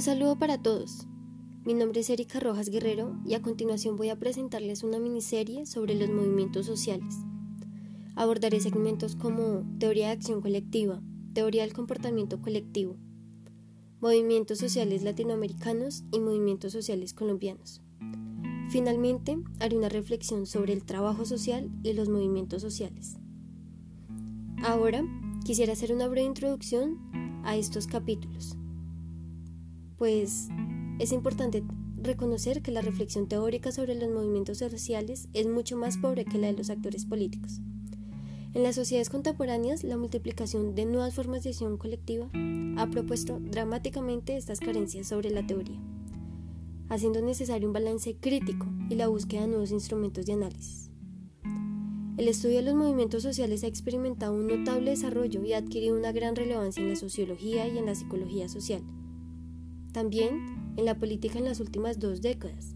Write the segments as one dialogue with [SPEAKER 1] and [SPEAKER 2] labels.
[SPEAKER 1] Un saludo para todos. Mi nombre es Erika Rojas Guerrero y a continuación voy a presentarles una miniserie sobre los movimientos sociales. Abordaré segmentos como teoría de acción colectiva, teoría del comportamiento colectivo, movimientos sociales latinoamericanos y movimientos sociales colombianos. Finalmente, haré una reflexión sobre el trabajo social y los movimientos sociales. Ahora, quisiera hacer una breve introducción a estos capítulos pues es importante reconocer que la reflexión teórica sobre los movimientos sociales es mucho más pobre que la de los actores políticos. En las sociedades contemporáneas, la multiplicación de nuevas formas de acción colectiva ha propuesto dramáticamente estas carencias sobre la teoría, haciendo necesario un balance crítico y la búsqueda de nuevos instrumentos de análisis. El estudio de los movimientos sociales ha experimentado un notable desarrollo y ha adquirido una gran relevancia en la sociología y en la psicología social también en la política en las últimas dos décadas.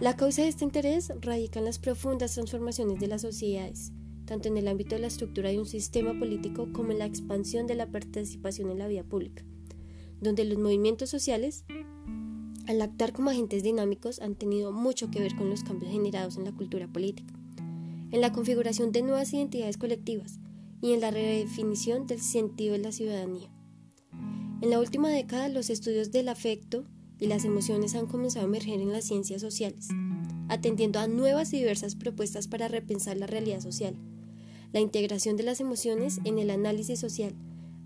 [SPEAKER 1] La causa de este interés radica en las profundas transformaciones de las sociedades, tanto en el ámbito de la estructura de un sistema político como en la expansión de la participación en la vida pública, donde los movimientos sociales, al actuar como agentes dinámicos, han tenido mucho que ver con los cambios generados en la cultura política, en la configuración de nuevas identidades colectivas y en la redefinición del sentido de la ciudadanía. En la última década, los estudios del afecto y las emociones han comenzado a emerger en las ciencias sociales, atendiendo a nuevas y diversas propuestas para repensar la realidad social. La integración de las emociones en el análisis social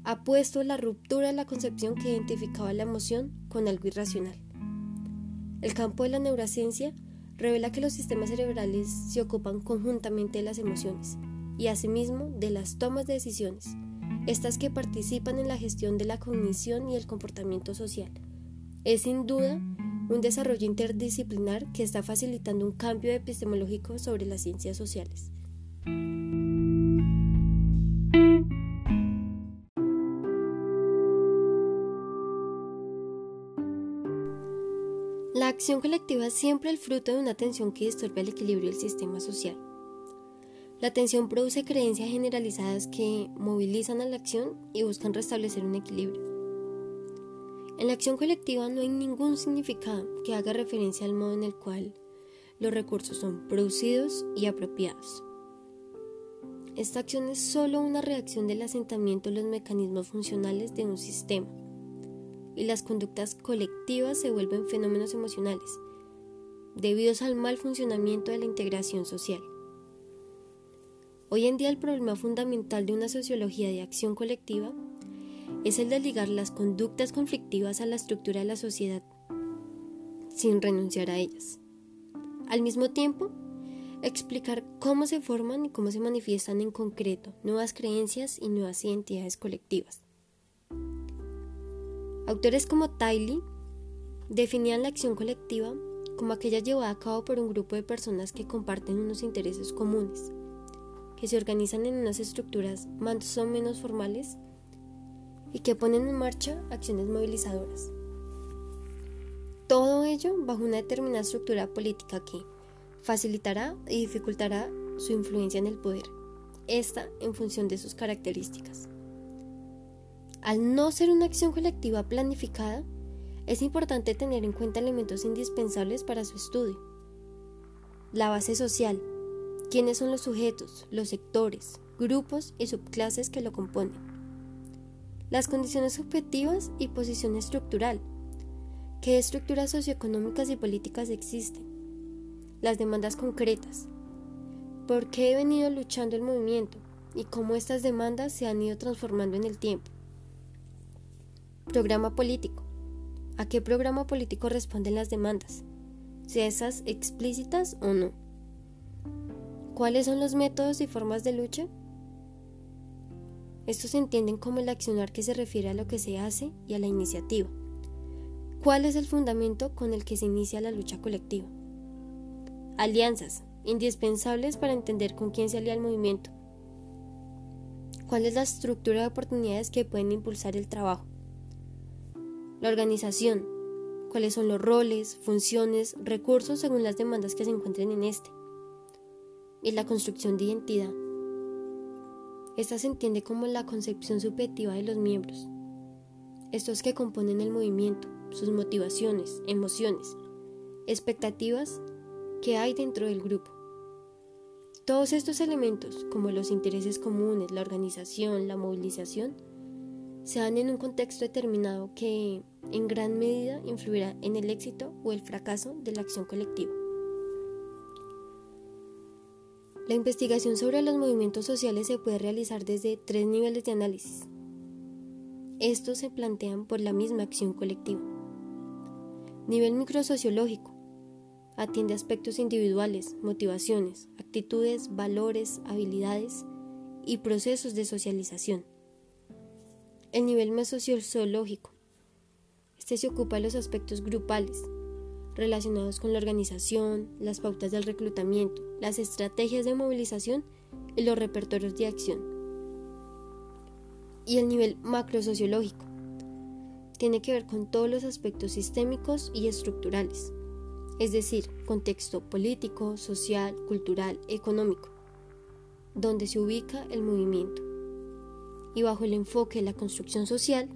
[SPEAKER 1] ha puesto la ruptura de la concepción que identificaba la emoción con algo irracional. El campo de la neurociencia revela que los sistemas cerebrales se ocupan conjuntamente de las emociones y asimismo de las tomas de decisiones estas que participan en la gestión de la cognición y el comportamiento social. Es sin duda un desarrollo interdisciplinar que está facilitando un cambio epistemológico sobre las ciencias sociales. La acción colectiva es siempre el fruto de una tensión que disturbe el equilibrio del sistema social. La atención produce creencias generalizadas que movilizan a la acción y buscan restablecer un equilibrio. En la acción colectiva no hay ningún significado que haga referencia al modo en el cual los recursos son producidos y apropiados. Esta acción es solo una reacción del asentamiento de los mecanismos funcionales de un sistema, y las conductas colectivas se vuelven fenómenos emocionales, debidos al mal funcionamiento de la integración social. Hoy en día el problema fundamental de una sociología de acción colectiva es el de ligar las conductas conflictivas a la estructura de la sociedad sin renunciar a ellas. Al mismo tiempo, explicar cómo se forman y cómo se manifiestan en concreto nuevas creencias y nuevas identidades colectivas. Autores como Tiley definían la acción colectiva como aquella llevada a cabo por un grupo de personas que comparten unos intereses comunes que se organizan en unas estructuras más o menos formales y que ponen en marcha acciones movilizadoras. Todo ello bajo una determinada estructura política que facilitará y dificultará su influencia en el poder, esta en función de sus características. Al no ser una acción colectiva planificada, es importante tener en cuenta elementos indispensables para su estudio. La base social, quiénes son los sujetos, los sectores, grupos y subclases que lo componen, las condiciones objetivas y posición estructural, qué estructuras socioeconómicas y políticas existen, las demandas concretas, por qué he venido luchando el movimiento y cómo estas demandas se han ido transformando en el tiempo. Programa político. ¿A qué programa político responden las demandas? Sea esas explícitas o no. ¿Cuáles son los métodos y formas de lucha? Estos se entienden como el accionar que se refiere a lo que se hace y a la iniciativa. ¿Cuál es el fundamento con el que se inicia la lucha colectiva? Alianzas, indispensables para entender con quién se alía el movimiento. ¿Cuál es la estructura de oportunidades que pueden impulsar el trabajo? La organización. ¿Cuáles son los roles, funciones, recursos según las demandas que se encuentren en este? Y la construcción de identidad. Esta se entiende como la concepción subjetiva de los miembros. estos que componen el movimiento, sus motivaciones, emociones, expectativas que hay dentro del grupo. Todos estos elementos, como los intereses comunes, la organización, la movilización, se dan en un contexto determinado que en gran medida influirá en el éxito o el fracaso de la acción colectiva. La investigación sobre los movimientos sociales se puede realizar desde tres niveles de análisis. Estos se plantean por la misma acción colectiva. Nivel microsociológico. Atiende aspectos individuales, motivaciones, actitudes, valores, habilidades y procesos de socialización. El nivel mesosociológico. Este se ocupa de los aspectos grupales, relacionados con la organización, las pautas del reclutamiento, las estrategias de movilización y los repertorios de acción. Y el nivel macrosociológico tiene que ver con todos los aspectos sistémicos y estructurales, es decir, contexto político, social, cultural, económico, donde se ubica el movimiento. Y bajo el enfoque de la construcción social,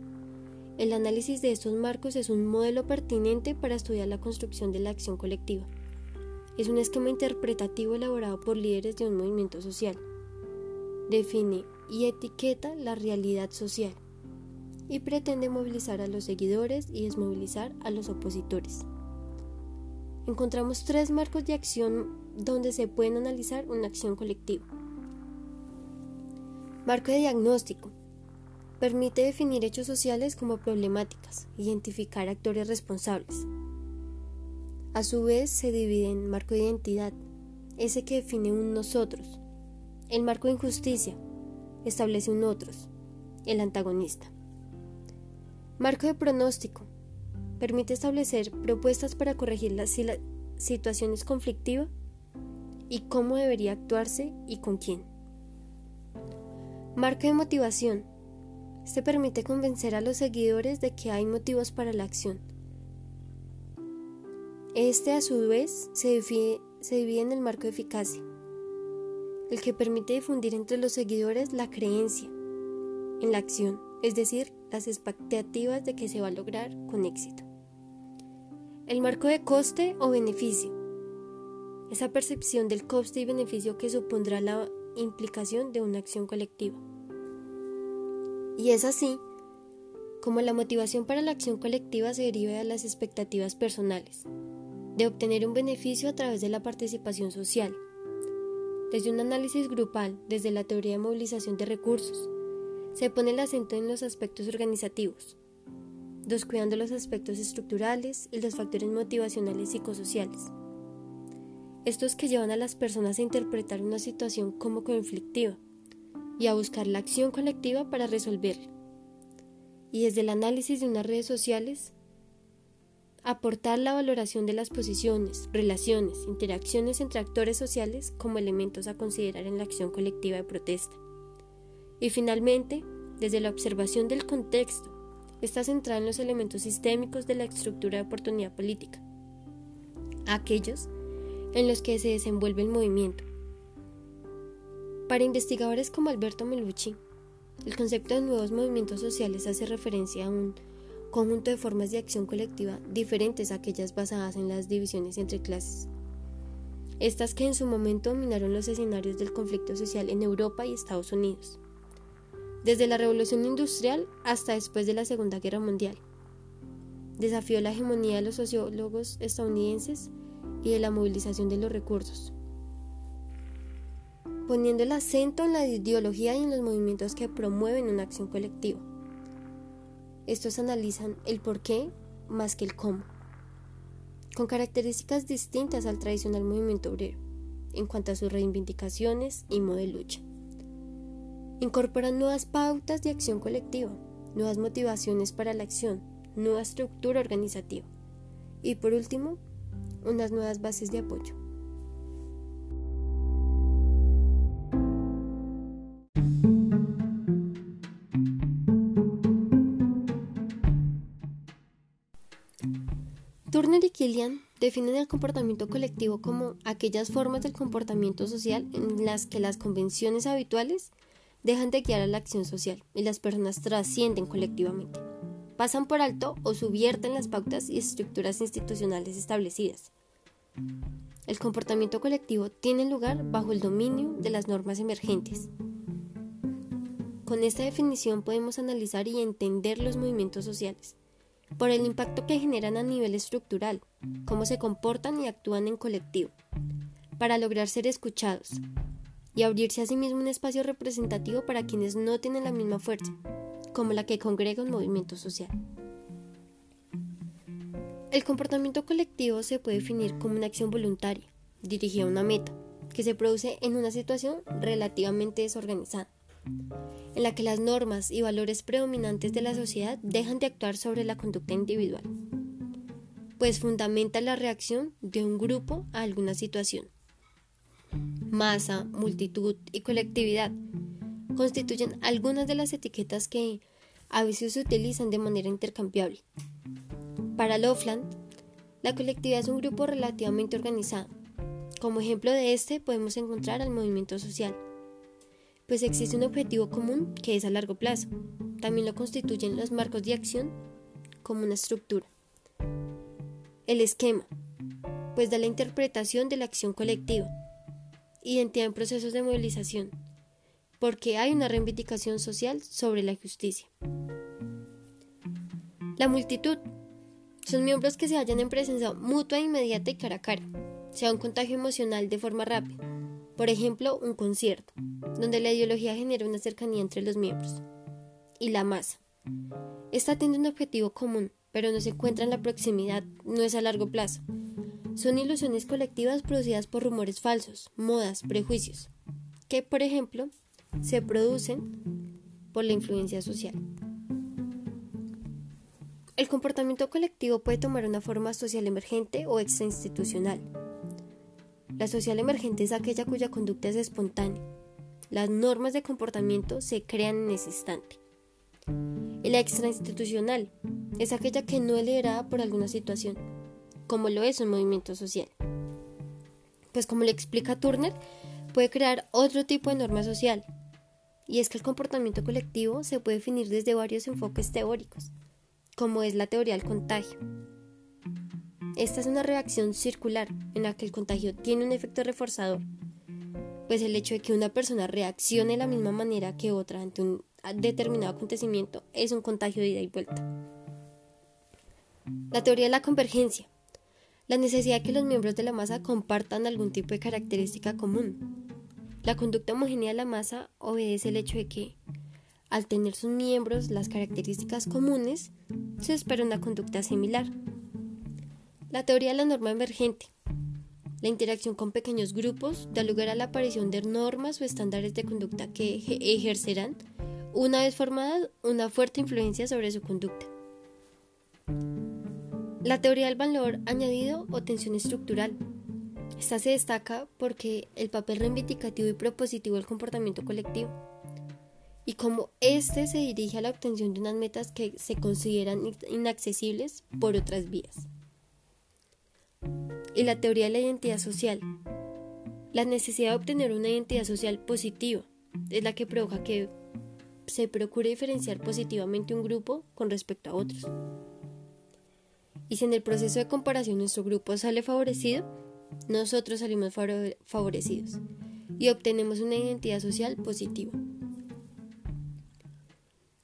[SPEAKER 1] el análisis de estos marcos es un modelo pertinente para estudiar la construcción de la acción colectiva. Es un esquema interpretativo elaborado por líderes de un movimiento social. Define y etiqueta la realidad social y pretende movilizar a los seguidores y desmovilizar a los opositores. Encontramos tres marcos de acción donde se pueden analizar una acción colectiva. Marco de diagnóstico Permite definir hechos sociales como problemáticas, identificar actores responsables. A su vez se divide en marco de identidad, ese que define un nosotros. El marco de injusticia establece un otros, el antagonista. Marco de pronóstico permite establecer propuestas para corregir las situaciones conflictivas y cómo debería actuarse y con quién. Marco de motivación este permite convencer a los seguidores de que hay motivos para la acción. Este a su vez se divide, se divide en el marco de eficacia, el que permite difundir entre los seguidores la creencia en la acción, es decir, las expectativas de que se va a lograr con éxito. El marco de coste o beneficio. Esa percepción del coste y beneficio que supondrá la implicación de una acción colectiva. Y es así como la motivación para la acción colectiva se deriva de las expectativas personales, de obtener un beneficio a través de la participación social. Desde un análisis grupal, desde la teoría de movilización de recursos, se pone el acento en los aspectos organizativos, descuidando los aspectos estructurales y los factores motivacionales psicosociales. Estos que llevan a las personas a interpretar una situación como conflictiva y a buscar la acción colectiva para resolverla. Y desde el análisis de unas redes sociales, aportar la valoración de las posiciones, relaciones, interacciones entre actores sociales como elementos a considerar en la acción colectiva de protesta. Y finalmente, desde la observación del contexto, está centrada en los elementos sistémicos de la estructura de oportunidad política, aquellos en los que se desenvuelve el movimiento, para investigadores como Alberto Melucci, el concepto de nuevos movimientos sociales hace referencia a un conjunto de formas de acción colectiva diferentes a aquellas basadas en las divisiones entre clases. Estas que en su momento dominaron los escenarios del conflicto social en Europa y Estados Unidos, desde la Revolución Industrial hasta después de la Segunda Guerra Mundial. Desafió la hegemonía de los sociólogos estadounidenses y de la movilización de los recursos poniendo el acento en la ideología y en los movimientos que promueven una acción colectiva. Estos analizan el por qué más que el cómo, con características distintas al tradicional movimiento obrero en cuanto a sus reivindicaciones y modo de lucha. Incorporan nuevas pautas de acción colectiva, nuevas motivaciones para la acción, nueva estructura organizativa y por último, unas nuevas bases de apoyo. Killian definen el comportamiento colectivo como aquellas formas del comportamiento social en las que las convenciones habituales dejan de guiar a la acción social y las personas trascienden colectivamente. pasan por alto o subvierten las pautas y estructuras institucionales establecidas. El comportamiento colectivo tiene lugar bajo el dominio de las normas emergentes. Con esta definición podemos analizar y entender los movimientos sociales, por el impacto que generan a nivel estructural, cómo se comportan y actúan en colectivo, para lograr ser escuchados y abrirse a sí mismo un espacio representativo para quienes no tienen la misma fuerza, como la que congrega un movimiento social. El comportamiento colectivo se puede definir como una acción voluntaria, dirigida a una meta, que se produce en una situación relativamente desorganizada, en la que las normas y valores predominantes de la sociedad dejan de actuar sobre la conducta individual, pues fundamenta la reacción de un grupo a alguna situación. Masa, multitud y colectividad constituyen algunas de las etiquetas que a veces se utilizan de manera intercambiable para Lofland, la colectividad es un grupo relativamente organizado. Como ejemplo de este podemos encontrar al movimiento social, pues existe un objetivo común que es a largo plazo. También lo constituyen los marcos de acción como una estructura. El esquema, pues da la interpretación de la acción colectiva. Identidad en procesos de movilización, porque hay una reivindicación social sobre la justicia. La multitud son miembros que se hallan en presencia mutua, inmediata y cara a cara, sea un contagio emocional de forma rápida. Por ejemplo, un concierto, donde la ideología genera una cercanía entre los miembros. Y la masa. Esta tiene un objetivo común, pero no se encuentra en la proximidad, no es a largo plazo. Son ilusiones colectivas producidas por rumores falsos, modas, prejuicios, que, por ejemplo, se producen por la influencia social. El comportamiento colectivo puede tomar una forma social emergente o extrainstitucional. La social emergente es aquella cuya conducta es espontánea. Las normas de comportamiento se crean en ese instante. La extrainstitucional es aquella que no es liderada por alguna situación, como lo es un movimiento social. Pues como le explica Turner, puede crear otro tipo de norma social, y es que el comportamiento colectivo se puede definir desde varios enfoques teóricos como es la teoría del contagio. Esta es una reacción circular en la que el contagio tiene un efecto reforzador, pues el hecho de que una persona reaccione de la misma manera que otra ante un determinado acontecimiento es un contagio de ida y vuelta. La teoría de la convergencia. La necesidad de que los miembros de la masa compartan algún tipo de característica común. La conducta homogénea de la masa obedece el hecho de que, al tener sus miembros las características comunes, se espera una conducta similar. La teoría de la norma emergente. La interacción con pequeños grupos da lugar a la aparición de normas o estándares de conducta que ejercerán, una vez formadas, una fuerte influencia sobre su conducta. La teoría del valor añadido o tensión estructural. Esta se destaca porque el papel reivindicativo y propositivo del comportamiento colectivo y cómo éste se dirige a la obtención de unas metas que se consideran inaccesibles por otras vías. Y la teoría de la identidad social. La necesidad de obtener una identidad social positiva es la que provoca que se procure diferenciar positivamente un grupo con respecto a otros. Y si en el proceso de comparación nuestro grupo sale favorecido, nosotros salimos favorecidos y obtenemos una identidad social positiva.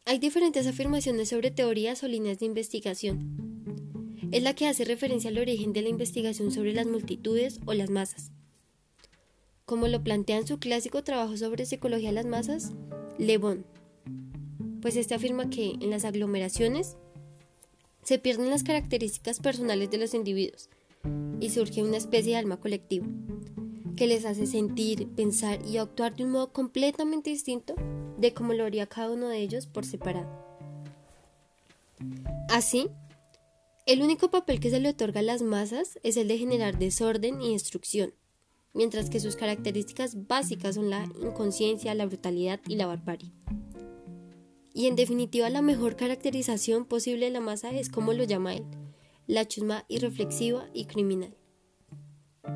[SPEAKER 1] Hay diferentes afirmaciones sobre teorías o líneas de investigación. Es la que hace referencia al origen de la investigación sobre las multitudes o las masas. Como lo plantea en su clásico trabajo sobre psicología de las masas, Le Bon, pues este afirma que en las aglomeraciones se pierden las características personales de los individuos y surge una especie de alma colectiva que les hace sentir, pensar y actuar de un modo completamente distinto de cómo lo haría cada uno de ellos por separado. Así, el único papel que se le otorga a las masas es el de generar desorden y destrucción, mientras que sus características básicas son la inconsciencia, la brutalidad y la barbarie. Y en definitiva, la mejor caracterización posible de la masa es como lo llama él, la chusma irreflexiva y criminal.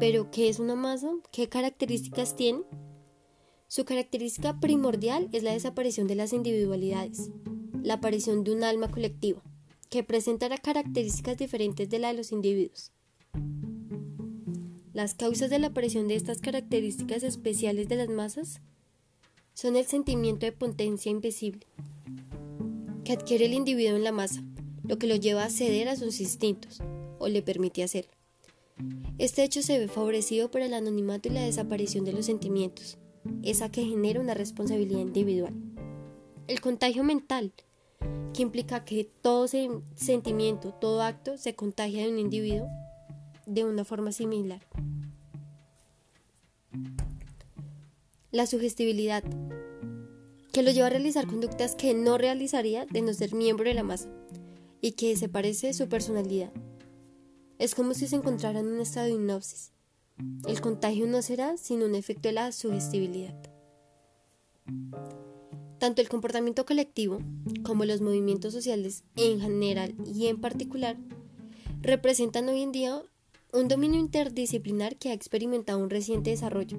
[SPEAKER 1] Pero, ¿qué es una masa? ¿Qué características tiene? Su característica primordial es la desaparición de las individualidades, la aparición de un alma colectiva, que presentan características diferentes de la de los individuos. Las causas de la aparición de estas características especiales de las masas son el sentimiento de potencia invisible que adquiere el individuo en la masa, lo que lo lleva a ceder a sus instintos o le permite hacerlo. Este hecho se ve favorecido por el anonimato y la desaparición de los sentimientos, esa que genera una responsabilidad individual. El contagio mental, que implica que todo sentimiento, todo acto se contagia de un individuo de una forma similar. La sugestibilidad, que lo lleva a realizar conductas que no realizaría de no ser miembro de la masa y que se parece su personalidad. Es como si se encontrara en un estado de hipnosis. El contagio no será sino un efecto de la sugestibilidad. Tanto el comportamiento colectivo como los movimientos sociales en general y en particular representan hoy en día un dominio interdisciplinar que ha experimentado un reciente desarrollo,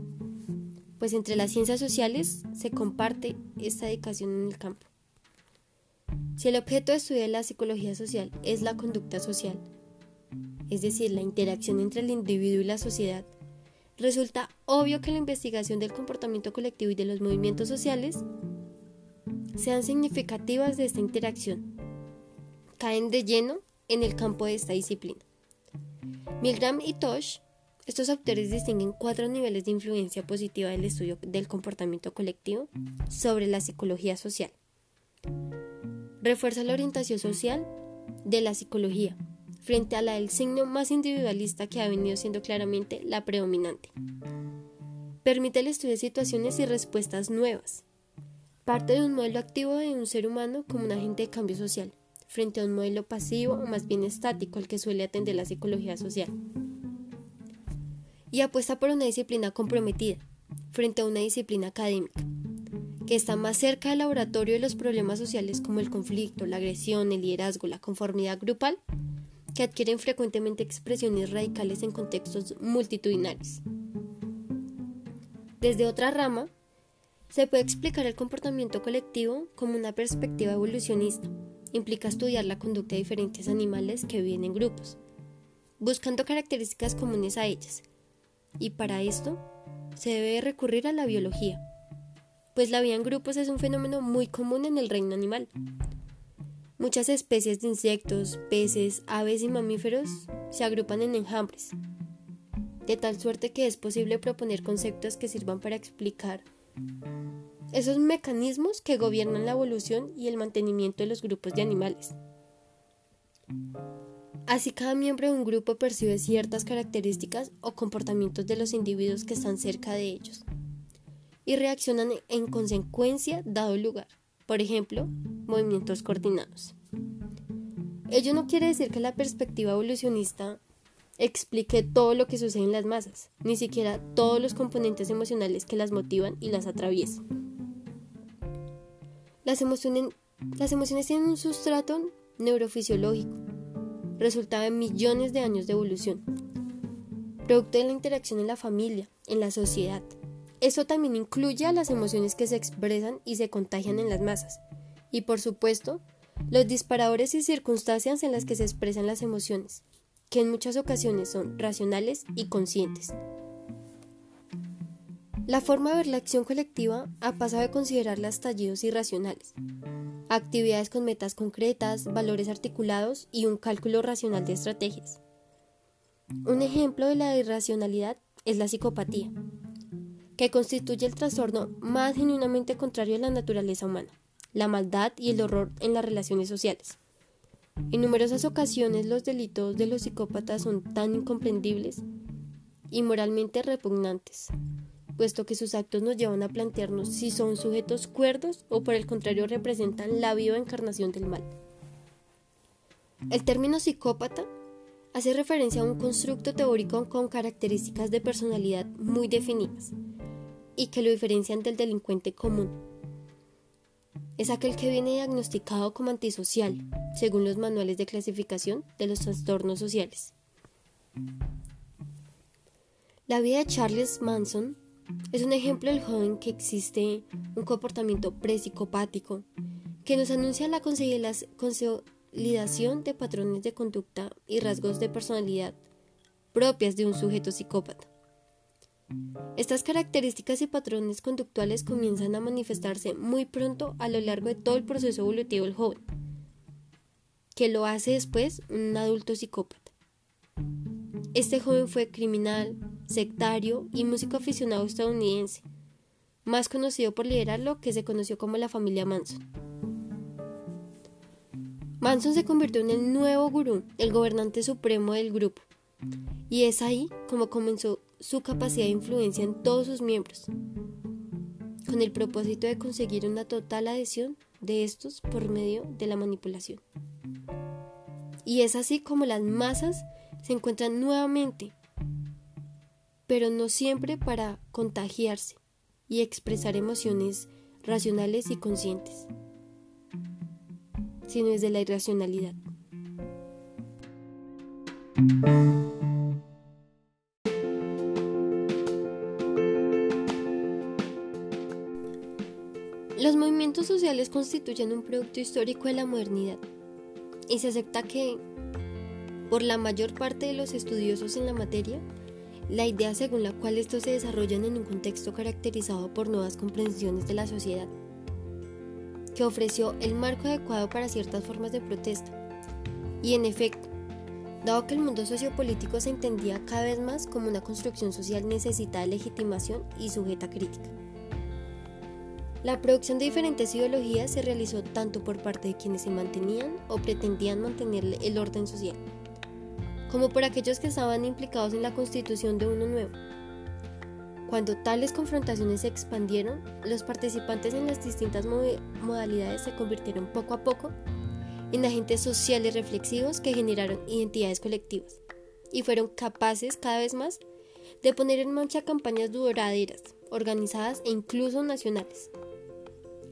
[SPEAKER 1] pues entre las ciencias sociales se comparte esta dedicación en el campo. Si el objeto de estudio de la psicología social es la conducta social, es decir, la interacción entre el individuo y la sociedad, resulta obvio que la investigación del comportamiento colectivo y de los movimientos sociales sean significativas de esta interacción, caen de lleno en el campo de esta disciplina. Milgram y Tosh, estos autores distinguen cuatro niveles de influencia positiva del estudio del comportamiento colectivo sobre la psicología social. Refuerza la orientación social de la psicología frente a la del signo más individualista que ha venido siendo claramente la predominante. Permite el estudio de situaciones y respuestas nuevas. Parte de un modelo activo de un ser humano como un agente de cambio social frente a un modelo pasivo o más bien estático al que suele atender la psicología social. Y apuesta por una disciplina comprometida frente a una disciplina académica, que está más cerca del laboratorio de los problemas sociales como el conflicto, la agresión, el liderazgo, la conformidad grupal, que adquieren frecuentemente expresiones radicales en contextos multitudinarios. Desde otra rama, se puede explicar el comportamiento colectivo como una perspectiva evolucionista, implica estudiar la conducta de diferentes animales que viven en grupos, buscando características comunes a ellas. Y para esto se debe recurrir a la biología, pues la vida en grupos es un fenómeno muy común en el reino animal. Muchas especies de insectos, peces, aves y mamíferos se agrupan en enjambres, de tal suerte que es posible proponer conceptos que sirvan para explicar esos mecanismos que gobiernan la evolución y el mantenimiento de los grupos de animales. Así cada miembro de un grupo percibe ciertas características o comportamientos de los individuos que están cerca de ellos y reaccionan en consecuencia dado lugar, por ejemplo, movimientos coordinados. Ello no quiere decir que la perspectiva evolucionista explique todo lo que sucede en las masas, ni siquiera todos los componentes emocionales que las motivan y las atraviesan. Las emociones, tienen un sustrato neurofisiológico, resultado de millones de años de evolución, producto de la interacción en la familia, en la sociedad. Eso también incluye a las emociones que se expresan y se contagian en las masas, y por supuesto, los disparadores y circunstancias en las que se expresan las emociones, que en muchas ocasiones son racionales y conscientes. La forma de ver la acción colectiva ha pasado de considerarla estallidos irracionales, actividades con metas concretas, valores articulados y un cálculo racional de estrategias. Un ejemplo de la irracionalidad es la psicopatía, que constituye el trastorno más genuinamente contrario a la naturaleza humana, la maldad y el horror en las relaciones sociales. En numerosas ocasiones los delitos de los psicópatas son tan incomprendibles y moralmente repugnantes puesto que sus actos nos llevan a plantearnos si son sujetos cuerdos o por el contrario representan la viva encarnación del mal. El término psicópata hace referencia a un constructo teórico con características de personalidad muy definidas y que lo diferencian del delincuente común. Es aquel que viene diagnosticado como antisocial, según los manuales de clasificación de los trastornos sociales. La vida de Charles Manson es un ejemplo del joven que existe un comportamiento presicopático que nos anuncia la consolidación de patrones de conducta y rasgos de personalidad propias de un sujeto psicópata. Estas características y patrones conductuales comienzan a manifestarse muy pronto a lo largo de todo el proceso evolutivo del joven, que lo hace después un adulto psicópata. Este joven fue criminal, sectario y músico aficionado estadounidense, más conocido por liderar lo que se conoció como la familia Manson. Manson se convirtió en el nuevo gurú, el gobernante supremo del grupo, y es ahí como comenzó su capacidad de influencia en todos sus miembros, con el propósito de conseguir una total adhesión de estos por medio de la manipulación. Y es así como las masas se encuentran nuevamente, pero no siempre para contagiarse y expresar emociones racionales y conscientes, sino desde la irracionalidad. Los movimientos sociales constituyen un producto histórico de la modernidad y se acepta que, por la mayor parte de los estudiosos en la materia, la idea según la cual estos se desarrollan en un contexto caracterizado por nuevas comprensiones de la sociedad, que ofreció el marco adecuado para ciertas formas de protesta. Y en efecto, dado que el mundo sociopolítico se entendía cada vez más como una construcción social necesitada de legitimación y sujeta a crítica. La producción de diferentes ideologías se realizó tanto por parte de quienes se mantenían o pretendían mantener el orden social, como por aquellos que estaban implicados en la constitución de uno nuevo. Cuando tales confrontaciones se expandieron, los participantes en las distintas modalidades se convirtieron poco a poco en agentes sociales reflexivos que generaron identidades colectivas y fueron capaces cada vez más de poner en marcha campañas duraderas, organizadas e incluso nacionales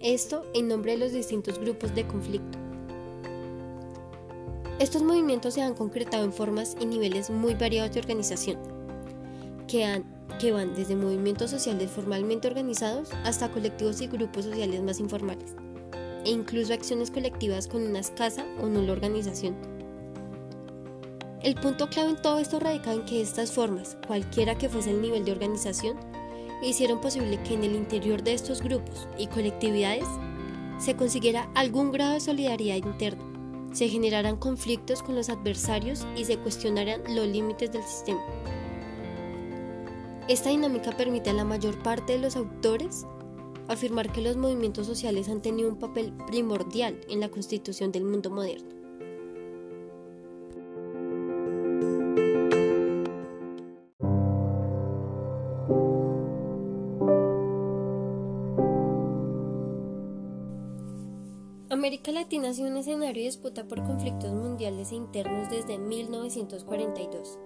[SPEAKER 1] esto en nombre de los distintos grupos de conflicto. Estos movimientos se han concretado en formas y niveles muy variados de organización, que, van desde movimientos sociales formalmente organizados hasta colectivos y grupos sociales más informales, e incluso acciones colectivas con una escasa o nula organización. El punto clave en todo esto radica en que estas formas, cualquiera que fuese el nivel de organización, hicieron posible que en el interior de estos grupos y colectividades se consiguiera algún grado de solidaridad interna, se generaran conflictos con los adversarios y se cuestionaran los límites del sistema. Esta dinámica permite a la mayor parte de los autores afirmar que los movimientos sociales han tenido un papel primordial en la constitución del mundo moderno. América Latina ha sido un escenario de disputa por conflictos mundiales e internos desde 1942.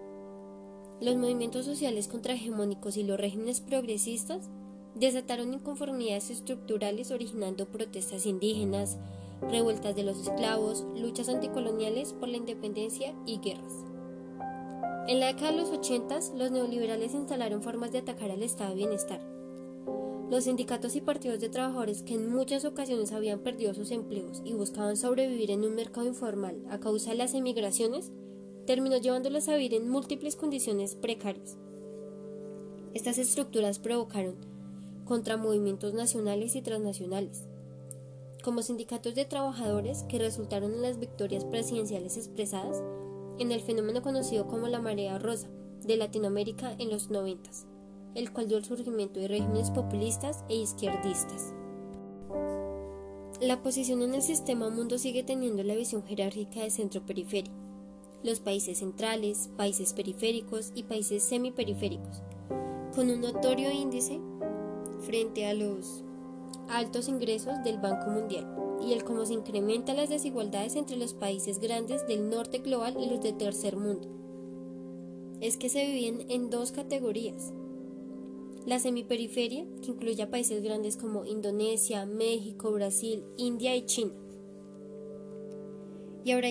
[SPEAKER 1] Los movimientos sociales contrahegemónicos y los regímenes progresistas desataron inconformidades estructurales originando protestas indígenas, revueltas de los esclavos, luchas anticoloniales por la independencia y guerras. En la década de los 80, los neoliberales instalaron formas de atacar al estado de bienestar, los sindicatos y partidos de trabajadores que en muchas ocasiones habían perdido sus empleos y buscaban sobrevivir en un mercado informal a causa de las emigraciones, terminó llevándolos a vivir en múltiples condiciones precarias. Estas estructuras provocaron contra movimientos nacionales y transnacionales, como sindicatos de trabajadores que resultaron en las victorias presidenciales expresadas en el fenómeno conocido como la marea rosa de Latinoamérica en los noventas el cual dio el surgimiento de regímenes populistas e izquierdistas. La posición en el sistema mundo sigue teniendo la visión jerárquica de centro-periferia. Los países centrales, países periféricos y países semiperiféricos, con un notorio índice frente a los altos ingresos del Banco Mundial y el cómo se incrementan las desigualdades entre los países grandes del norte global y los de tercer mundo. Es que se viven en dos categorías, la semiperiferia, que incluye a países grandes como Indonesia, México, Brasil, India y China. Y ahora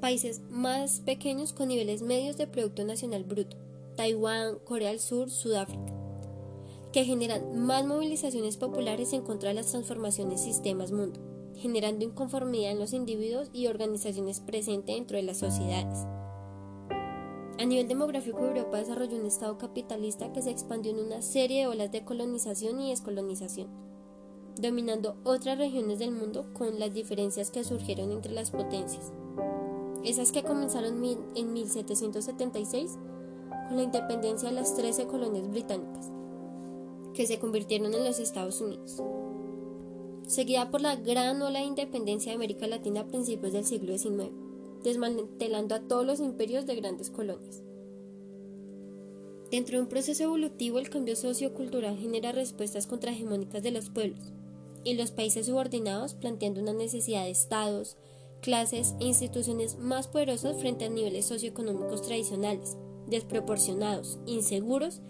[SPEAKER 1] países, más pequeños con niveles medios de Producto Nacional Bruto, Taiwán, Corea del Sur, Sudáfrica, que generan más movilizaciones populares en contra de las transformaciones sistemas mundo generando inconformidad en los individuos y organizaciones presentes dentro de las sociedades. A nivel demográfico, Europa desarrolló un Estado capitalista que se expandió en una serie de olas de colonización y descolonización, dominando otras regiones del mundo con las diferencias que surgieron entre las potencias. Esas que comenzaron en 1776 con la independencia de las 13 colonias británicas, que se convirtieron en los Estados Unidos, seguida por la gran ola de independencia de América Latina a principios del siglo XIX desmantelando a todos los imperios de grandes colonias. Dentro de un proceso evolutivo, el cambio sociocultural genera respuestas contrahegemónicas de los pueblos y los países subordinados planteando una necesidad de estados, clases e instituciones más poderosas frente a niveles socioeconómicos tradicionales, desproporcionados, inseguros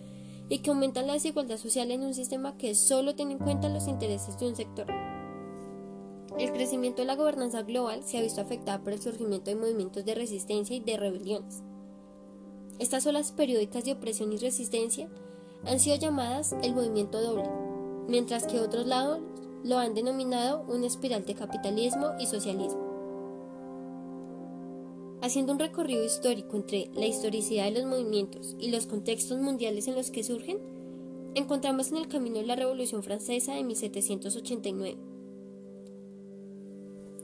[SPEAKER 1] y que aumentan la desigualdad social en un sistema que solo tiene en cuenta los intereses de un sector. El crecimiento de la gobernanza global se ha visto afectada por el surgimiento de movimientos de resistencia y de rebeliones. Estas olas periódicas de opresión y resistencia han sido llamadas el movimiento doble, mientras que otros lados lo han denominado una espiral de capitalismo y socialismo. Haciendo un recorrido histórico entre la historicidad de los movimientos y los contextos mundiales en los que surgen, encontramos en el camino de la Revolución Francesa de 1789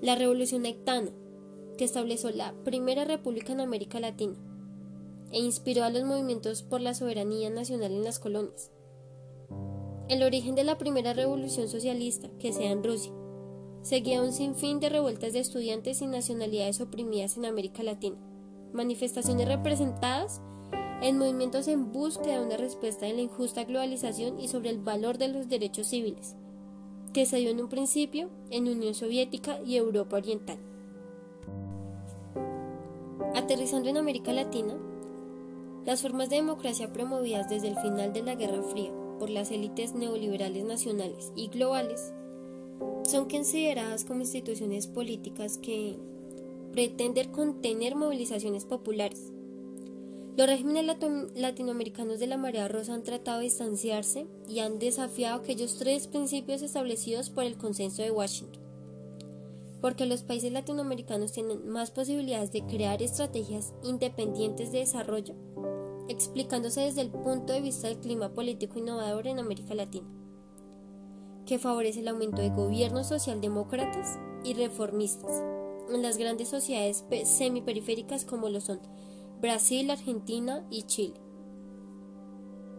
[SPEAKER 1] la Revolución Haitana, que estableció la primera república en América Latina e inspiró a los movimientos por la soberanía nacional en las colonias. El origen de la primera revolución socialista, que se da en Rusia, seguía un sinfín de revueltas de estudiantes y nacionalidades oprimidas en América Latina, manifestaciones representadas en movimientos en búsqueda de una respuesta a la injusta globalización y sobre el valor de los derechos civiles que se dio en un principio en Unión Soviética y Europa Oriental. Aterrizando en América Latina, las formas de democracia promovidas desde el final de la Guerra Fría por las élites neoliberales nacionales y globales son consideradas como instituciones políticas que pretenden contener movilizaciones populares los regímenes latinoamericanos de la marea rosa han tratado de distanciarse y han desafiado aquellos tres principios establecidos por el consenso de Washington. Porque los países latinoamericanos tienen más posibilidades de crear estrategias independientes de desarrollo, explicándose desde el punto de vista del clima político innovador en América Latina, que favorece el aumento de gobiernos socialdemócratas y reformistas en las grandes sociedades semiperiféricas como lo son Brasil, Argentina y Chile.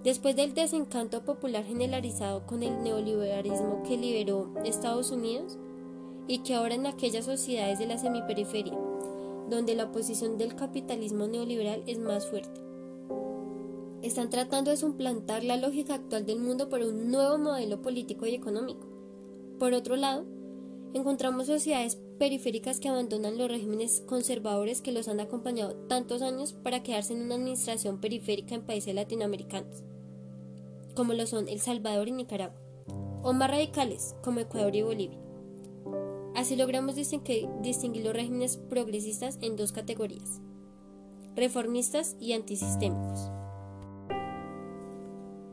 [SPEAKER 1] Después del desencanto popular generalizado con el neoliberalismo que liberó Estados Unidos y que ahora en aquellas sociedades de la semiperiferia, donde la oposición del capitalismo neoliberal es más fuerte. Están tratando de suplantar la lógica actual del mundo por un nuevo modelo político y económico. Por otro lado, encontramos sociedades periféricas que abandonan los regímenes conservadores que los han acompañado tantos años para quedarse en una administración periférica en países latinoamericanos, como lo son El Salvador y Nicaragua, o más radicales, como Ecuador y Bolivia. Así logramos distinguir, los regímenes progresistas en dos categorías, reformistas y antisistémicos.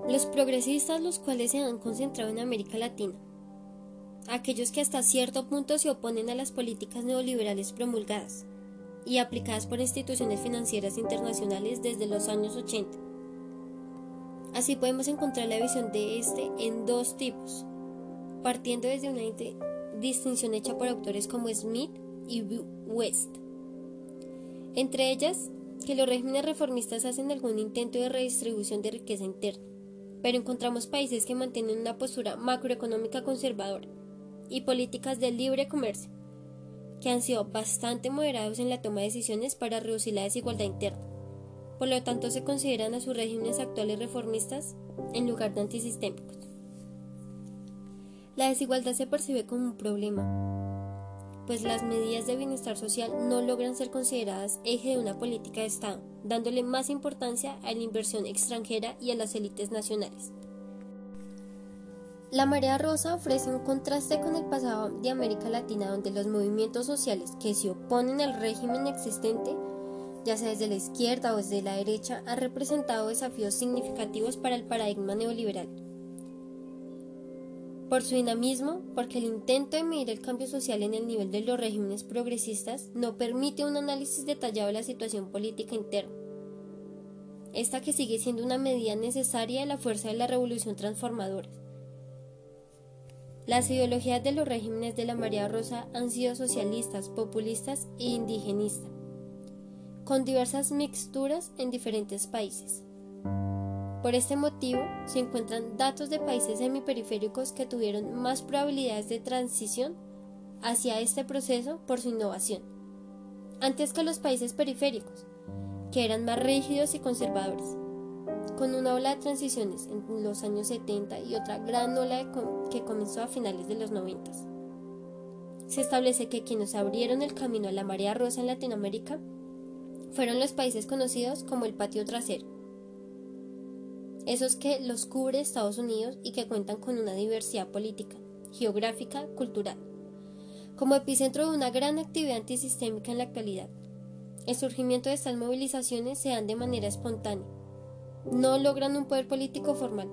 [SPEAKER 1] Los progresistas, los cuales se han concentrado en América Latina, aquellos que hasta cierto punto se oponen a las políticas neoliberales promulgadas y aplicadas por instituciones financieras internacionales desde los años 80. Así podemos encontrar la visión de este en dos tipos, partiendo desde una distinción hecha por autores como Smith y West. Entre ellas, que los regímenes reformistas hacen algún intento de redistribución de riqueza interna, pero encontramos países que mantienen una postura macroeconómica conservadora y políticas de libre comercio, que han sido bastante moderados en la toma de decisiones para reducir la desigualdad interna. Por lo tanto, se consideran a sus regímenes actuales reformistas en lugar de antisistémicos. La desigualdad se percibe como un problema, pues las medidas de bienestar social no logran ser consideradas eje de una política de Estado, dándole más importancia a la inversión extranjera y a las élites nacionales. La marea rosa ofrece un contraste con el pasado de América Latina donde los movimientos sociales que se oponen al régimen existente, ya sea desde la izquierda o desde la derecha, han representado desafíos significativos para el paradigma neoliberal. Por su dinamismo, porque el intento de medir el cambio social en el nivel de los regímenes progresistas no permite un análisis detallado de la situación política interna. Esta que sigue siendo una medida necesaria de la fuerza de la revolución transformadora. Las ideologías de los regímenes de la María Rosa han sido socialistas, populistas e indigenistas, con diversas mixturas en diferentes países. Por este motivo, se encuentran datos de países semiperiféricos que tuvieron más probabilidades de transición hacia este proceso por su innovación, antes que los países periféricos, que eran más rígidos y conservadores, con una ola de transiciones en los años 70 y otra gran ola que comenzó a finales de los 90. Se establece que quienes abrieron el camino a la marea rosa en Latinoamérica fueron los países conocidos como el patio trasero, esos que los cubre Estados Unidos y que cuentan con una diversidad política, geográfica, cultural, como epicentro de una gran actividad antisistémica en la actualidad. El surgimiento de estas movilizaciones se dan de manera espontánea, no logran un poder político formal,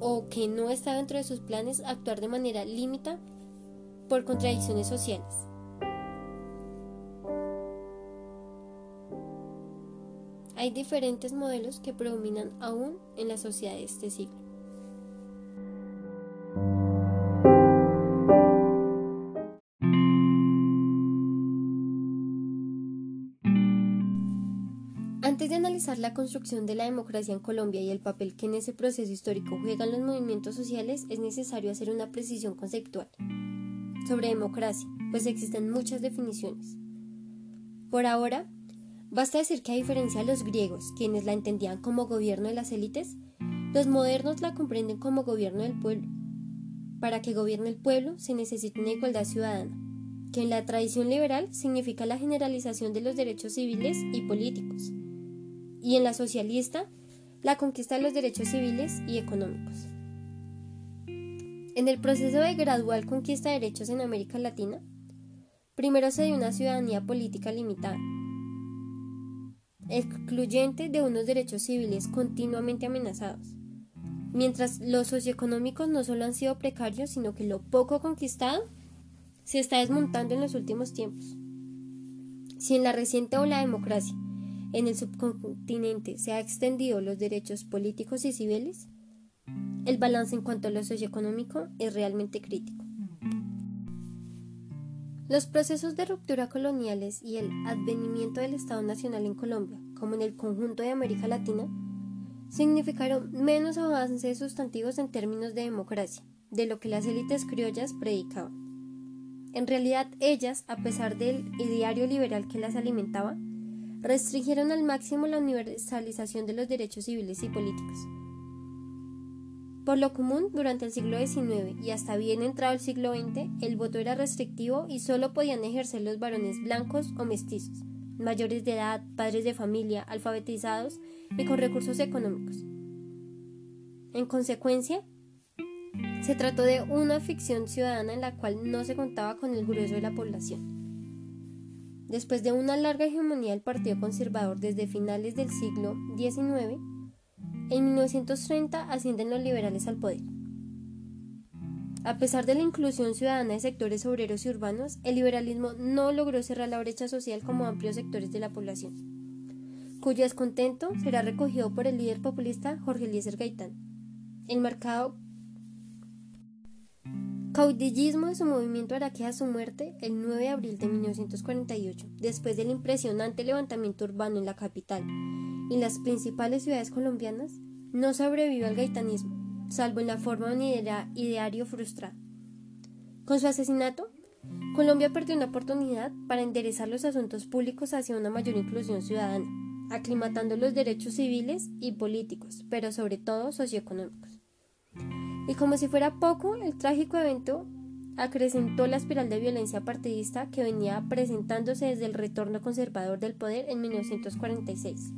[SPEAKER 1] o que no está dentro de sus planes actuar de manera límita por contradicciones sociales. Hay diferentes modelos que predominan aún en la sociedad de este siglo. Analizar la construcción de la democracia en Colombia y el papel que en ese proceso histórico juegan los movimientos sociales, es necesario hacer una precisión conceptual sobre democracia, pues existen muchas definiciones. Por ahora, Basta decir que a diferencia de los griegos, quienes la entendían como gobierno de las élites, los modernos la comprenden como gobierno del pueblo. Para que gobierne el pueblo se necesita una igualdad ciudadana, que en la tradición liberal significa la generalización de los derechos civiles y políticos, y en la socialista, la conquista de los derechos civiles y económicos. En el proceso de gradual conquista de derechos en América Latina, primero se dio una ciudadanía política limitada, excluyente de unos derechos civiles continuamente amenazados. Mientras los socioeconómicos no solo han sido precarios, sino que lo poco conquistado se está desmontando en los últimos tiempos. Si en la reciente ola de democracia en el subcontinente se ha extendido los derechos políticos y civiles, el balance en cuanto a lo socioeconómico es realmente crítico. Los procesos de ruptura coloniales y el advenimiento del Estado Nacional en Colombia, como en el conjunto de América Latina, significaron menos avances sustantivos en términos de democracia, de lo que las élites criollas predicaban. En realidad, ellas, a pesar del ideario liberal que las alimentaba, restringieron al máximo la universalización de los derechos civiles y políticos, por lo común, durante el siglo XIX y hasta bien entrado el siglo XX, el voto era restrictivo y solo podían ejercer los varones blancos o mestizos, mayores de edad, padres de familia, alfabetizados y con recursos económicos. En consecuencia, se trató de una ficción ciudadana en la cual no se contaba con el grueso de la población. Después de una larga hegemonía del Partido Conservador desde finales del siglo XIX, en 1930 ascienden los liberales al poder. A pesar de la inclusión ciudadana de sectores obreros y urbanos, el liberalismo no logró cerrar la brecha social como amplios sectores de la población, cuyo descontento será recogido por el líder populista Jorge Eliezer Gaitán. El marcado caudillismo de su movimiento araquea su muerte el 9 de abril de 1948, después del impresionante levantamiento urbano en la capital y las principales ciudades colombianas, no sobrevivió al gaitanismo, salvo en la forma de un ideario frustrado. Con su asesinato, Colombia perdió una oportunidad para enderezar los asuntos públicos hacia una mayor inclusión ciudadana, aclimatando los derechos civiles y políticos, pero sobre todo socioeconómicos. Y como si fuera poco, el trágico evento acrecentó la espiral de violencia partidista que venía presentándose desde el retorno conservador del poder en 1946.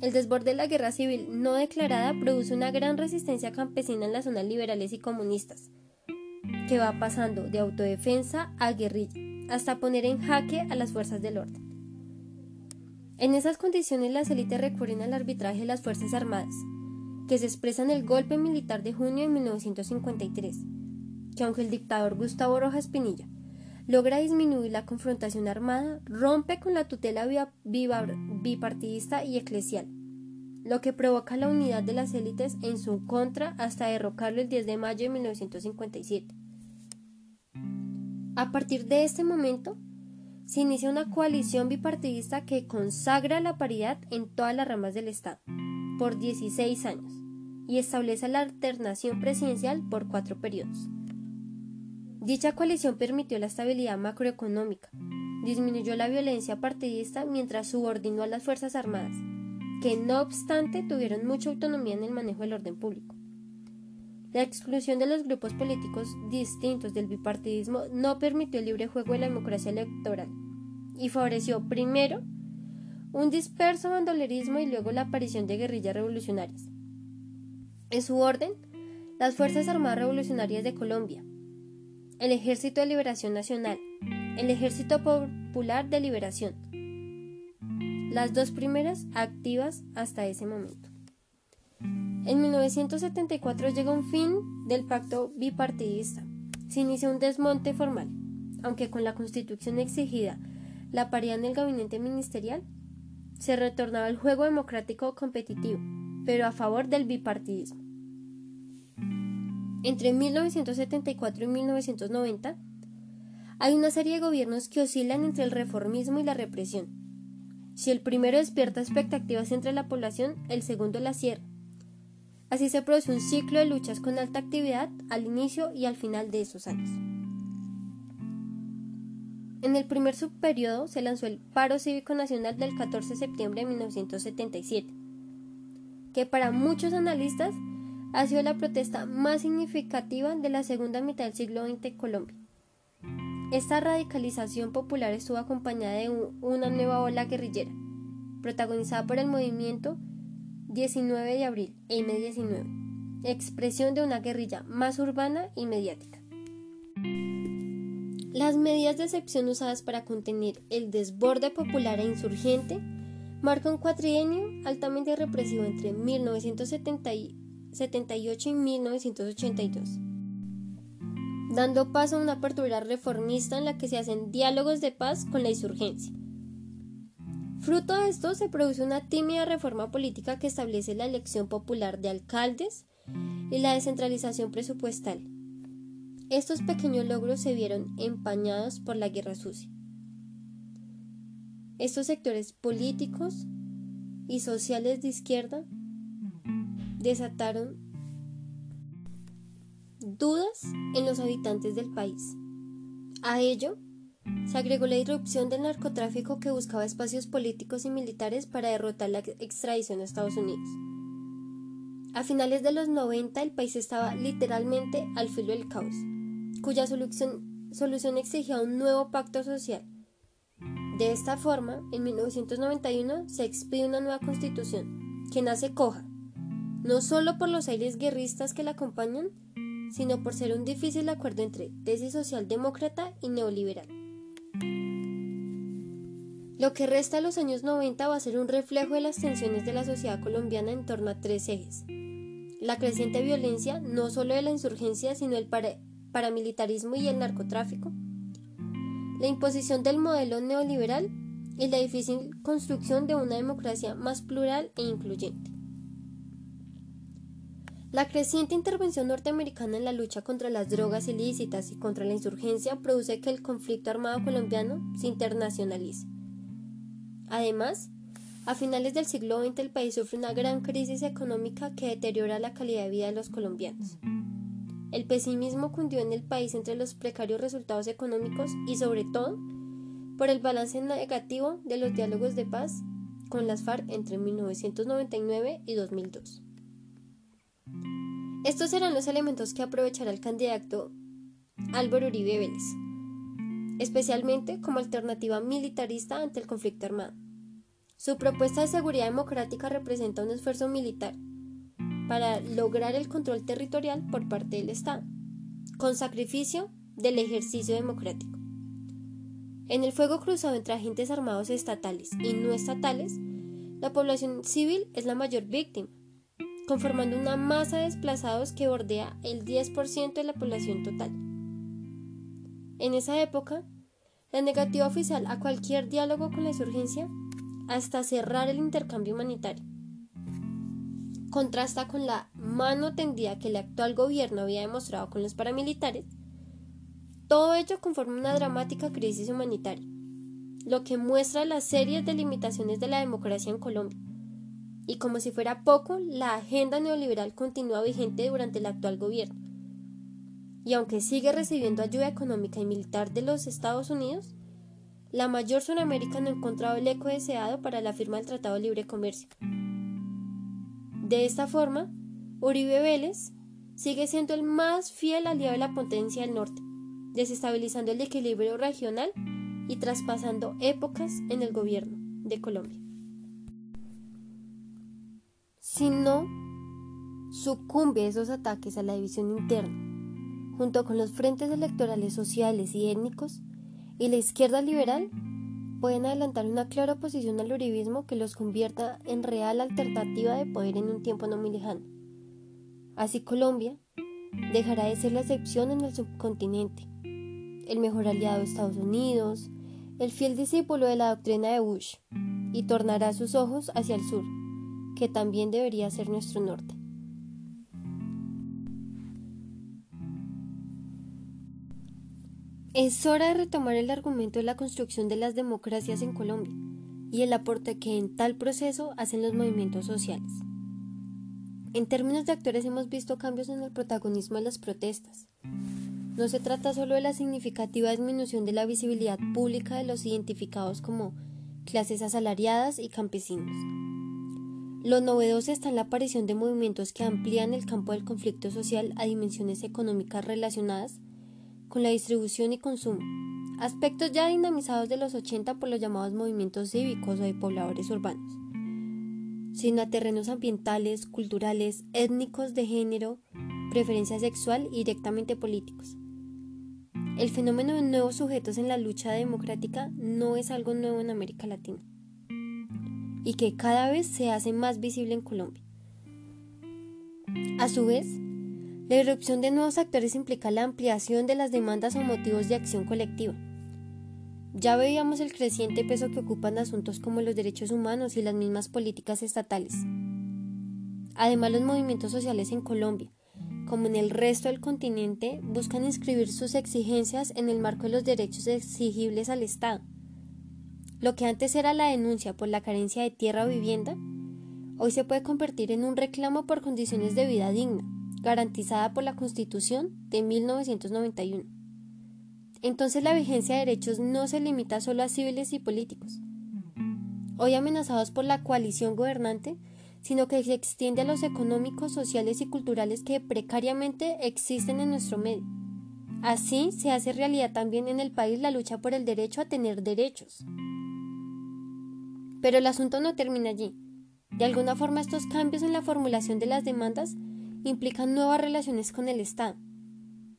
[SPEAKER 1] El desborde de la guerra civil no declarada produce una gran resistencia campesina en las zonas liberales y comunistas, que va pasando de autodefensa a guerrilla, hasta poner en jaque a las fuerzas del orden. En esas condiciones las élites recurren al arbitraje de las Fuerzas Armadas, que se expresa en el golpe militar de junio de 1953, que aunque el dictador Gustavo Rojas Pinilla logra disminuir la confrontación armada, rompe con la tutela bipartidista y eclesial, lo que provoca la unidad de las élites en su contra hasta derrocarlo el 10 de mayo de 1957. A partir de este momento, se inicia una coalición bipartidista que consagra la paridad en todas las ramas del Estado por 16 años y establece la alternación presidencial por cuatro periodos. Dicha coalición permitió la estabilidad macroeconómica, disminuyó la violencia partidista mientras subordinó a las Fuerzas Armadas, que no obstante tuvieron mucha autonomía en el manejo del orden público. La exclusión de los grupos políticos distintos del bipartidismo no permitió el libre juego de la democracia electoral y favoreció primero un disperso bandolerismo y luego la aparición de guerrillas revolucionarias. En su orden, las Fuerzas Armadas Revolucionarias de Colombia, el Ejército de Liberación Nacional, el Ejército Popular de Liberación, las dos primeras activas hasta ese momento. En 1974 llega un fin del pacto bipartidista. Se inicia un desmonte formal, aunque con la constitución exigida la paridad en el gabinete ministerial, se retornaba al juego democrático competitivo, pero a favor del bipartidismo. Entre 1974 y 1990, hay una serie de gobiernos que oscilan entre el reformismo y la represión. Si el primero despierta expectativas entre la población, el segundo la cierra Así se produce un ciclo de luchas con alta actividad al inicio y al final de esos años. En el primer subperiodo se lanzó el paro cívico nacional del 14 de septiembre de 1977, que para muchos analistas ha sido la protesta más significativa de la segunda mitad del siglo XX en Colombia. Esta radicalización popular estuvo acompañada de una nueva ola guerrillera, protagonizada por el movimiento 19 de abril e M19, expresión de una guerrilla más urbana y mediática. Las medidas de excepción usadas para contener el desborde popular e insurgente marcan un cuatrienio altamente represivo entre 1978 y 1982, dando paso a una apertura reformista en la que se hacen diálogos de paz con la insurgencia Fruto de esto se produce una tímida reforma política que establece la elección popular de alcaldes y la descentralización presupuestal. Estos pequeños logros se vieron empañados por la guerra sucia. Estos sectores políticos y sociales de izquierda desataron dudas en los habitantes del país. A ello se agregó la irrupción del narcotráfico que buscaba espacios políticos y militares para derrotar la extradición a Estados Unidos. A finales de los 90 el país estaba literalmente al filo del caos, cuya solución, exigía un nuevo pacto social. De esta forma, en 1991 se expide una nueva constitución, que nace coja, no solo por los aires guerristas que la acompañan, sino por ser un difícil acuerdo entre tesis socialdemócrata y neoliberal. Lo que resta de los años 90 va a ser un reflejo de las tensiones de la sociedad colombiana en torno a tres ejes. La creciente violencia, no solo de la insurgencia, sino el paramilitarismo y el narcotráfico. La imposición del modelo neoliberal y la difícil construcción de una democracia más plural e incluyente. La creciente intervención norteamericana en la lucha contra las drogas ilícitas y contra la insurgencia produce que el conflicto armado colombiano se internacionalice. Además, a finales del siglo XX el país sufre una gran crisis económica que deteriora la calidad de vida de los colombianos. El pesimismo cundió en el país entre los precarios resultados económicos y sobre todo por el balance negativo de los diálogos de paz con las FARC entre 1999 y 2002. Estos serán los elementos que aprovechará el candidato Álvaro Uribe Vélez, especialmente como alternativa militarista ante el conflicto armado. Su propuesta de seguridad democrática representa un esfuerzo militar para lograr el control territorial por parte del Estado, con sacrificio del ejercicio democrático. En el fuego cruzado entre agentes armados estatales y no estatales, la población civil es la mayor víctima. Conformando una masa de desplazados que bordea el 10% de la población total. En esa época, la negativa oficial a cualquier diálogo con la insurgencia hasta cerrar el intercambio humanitario contrasta con la mano tendida que el actual gobierno había demostrado con los paramilitares, todo ello conforma una dramática crisis humanitaria, lo que muestra las serias delimitaciones de la democracia en Colombia. Y como si fuera poco, la agenda neoliberal continúa vigente durante el actual gobierno. Y aunque sigue recibiendo ayuda económica y militar de los Estados Unidos, la mayor Sudamérica no ha encontrado el eco deseado para la firma del Tratado de Libre Comercio. De esta forma, Uribe Vélez sigue siendo el más fiel aliado de la potencia del norte, desestabilizando el equilibrio regional y traspasando épocas en el gobierno de Colombia. Si no sucumbe a esos ataques a la división interna, junto con los frentes electorales sociales y étnicos, y la izquierda liberal pueden adelantar una clara oposición al uribismo que los convierta en real alternativa de poder en un tiempo no muy lejano. Así Colombia dejará de ser la excepción en el subcontinente, el mejor aliado de Estados Unidos, el fiel discípulo de la doctrina de Bush, y tornará sus ojos hacia el sur, que también debería ser nuestro norte. Es hora de retomar el argumento de la construcción de las democracias en Colombia y el aporte que en tal proceso hacen los movimientos sociales. En términos de actores hemos visto cambios en el protagonismo de las protestas. No se trata solo de la significativa disminución de la visibilidad pública de los identificados como clases asalariadas y campesinos. Lo novedoso está en la aparición de movimientos que amplían el campo del conflicto social a dimensiones económicas relacionadas con la distribución y consumo, aspectos ya dinamizados de los 80 por los llamados movimientos cívicos o de pobladores urbanos, sino a terrenos ambientales, culturales, étnicos, de género, preferencia sexual y directamente políticos. El fenómeno de nuevos sujetos en la lucha democrática no es algo nuevo en América Latina y que cada vez se hace más visible en Colombia. A su vez, la irrupción de nuevos actores implica la ampliación de las demandas o motivos de acción colectiva. Ya veíamos el creciente peso que ocupan asuntos como los derechos humanos y las mismas políticas estatales. Además, los movimientos sociales en Colombia, como en el resto del continente, buscan inscribir sus exigencias en el marco de los derechos exigibles al Estado. Lo que antes era la denuncia por la carencia de tierra o vivienda, hoy se puede convertir en un reclamo por condiciones de vida digna garantizada por la Constitución de 1991. Entonces la vigencia de derechos no se limita solo a civiles y políticos, hoy amenazados por la coalición gobernante, sino que se extiende a los económicos, sociales y culturales que precariamente existen en nuestro medio. Así se hace realidad también en el país la lucha por el derecho a tener derechos. Pero el asunto no termina allí. De alguna forma estos cambios en la formulación de las demandas implican nuevas relaciones con el Estado.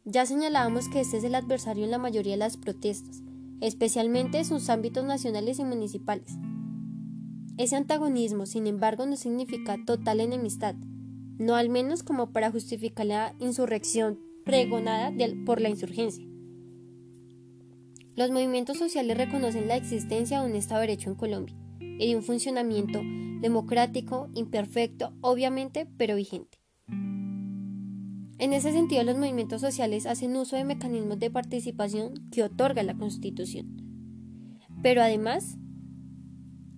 [SPEAKER 1] Ya señalábamos que este es el adversario en la mayoría de las protestas, especialmente en sus ámbitos nacionales y municipales. Ese antagonismo, sin embargo, no significa total enemistad, no al menos como para justificar la insurrección pregonada por la insurgencia. Los movimientos sociales reconocen la existencia de un Estado de Derecho en Colombia y de un funcionamiento democrático, imperfecto, obviamente, pero vigente. En ese sentido, los movimientos sociales hacen uso de mecanismos de participación que otorga la Constitución. Pero además,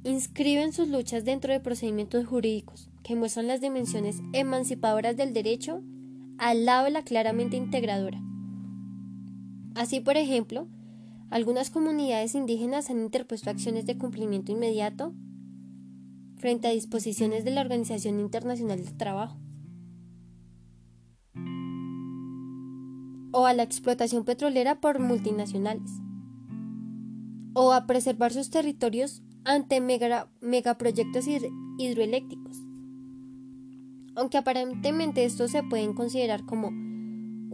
[SPEAKER 1] inscriben sus luchas dentro de procedimientos jurídicos que muestran las dimensiones emancipadoras del derecho al lado de la claramente integradora. Así, por ejemplo, algunas comunidades indígenas han interpuesto acciones de cumplimiento inmediato frente a disposiciones de la Organización Internacional del Trabajo. o a la explotación petrolera por multinacionales, o a preservar sus territorios ante megaproyectos hidroeléctricos. Aunque aparentemente estos se pueden considerar como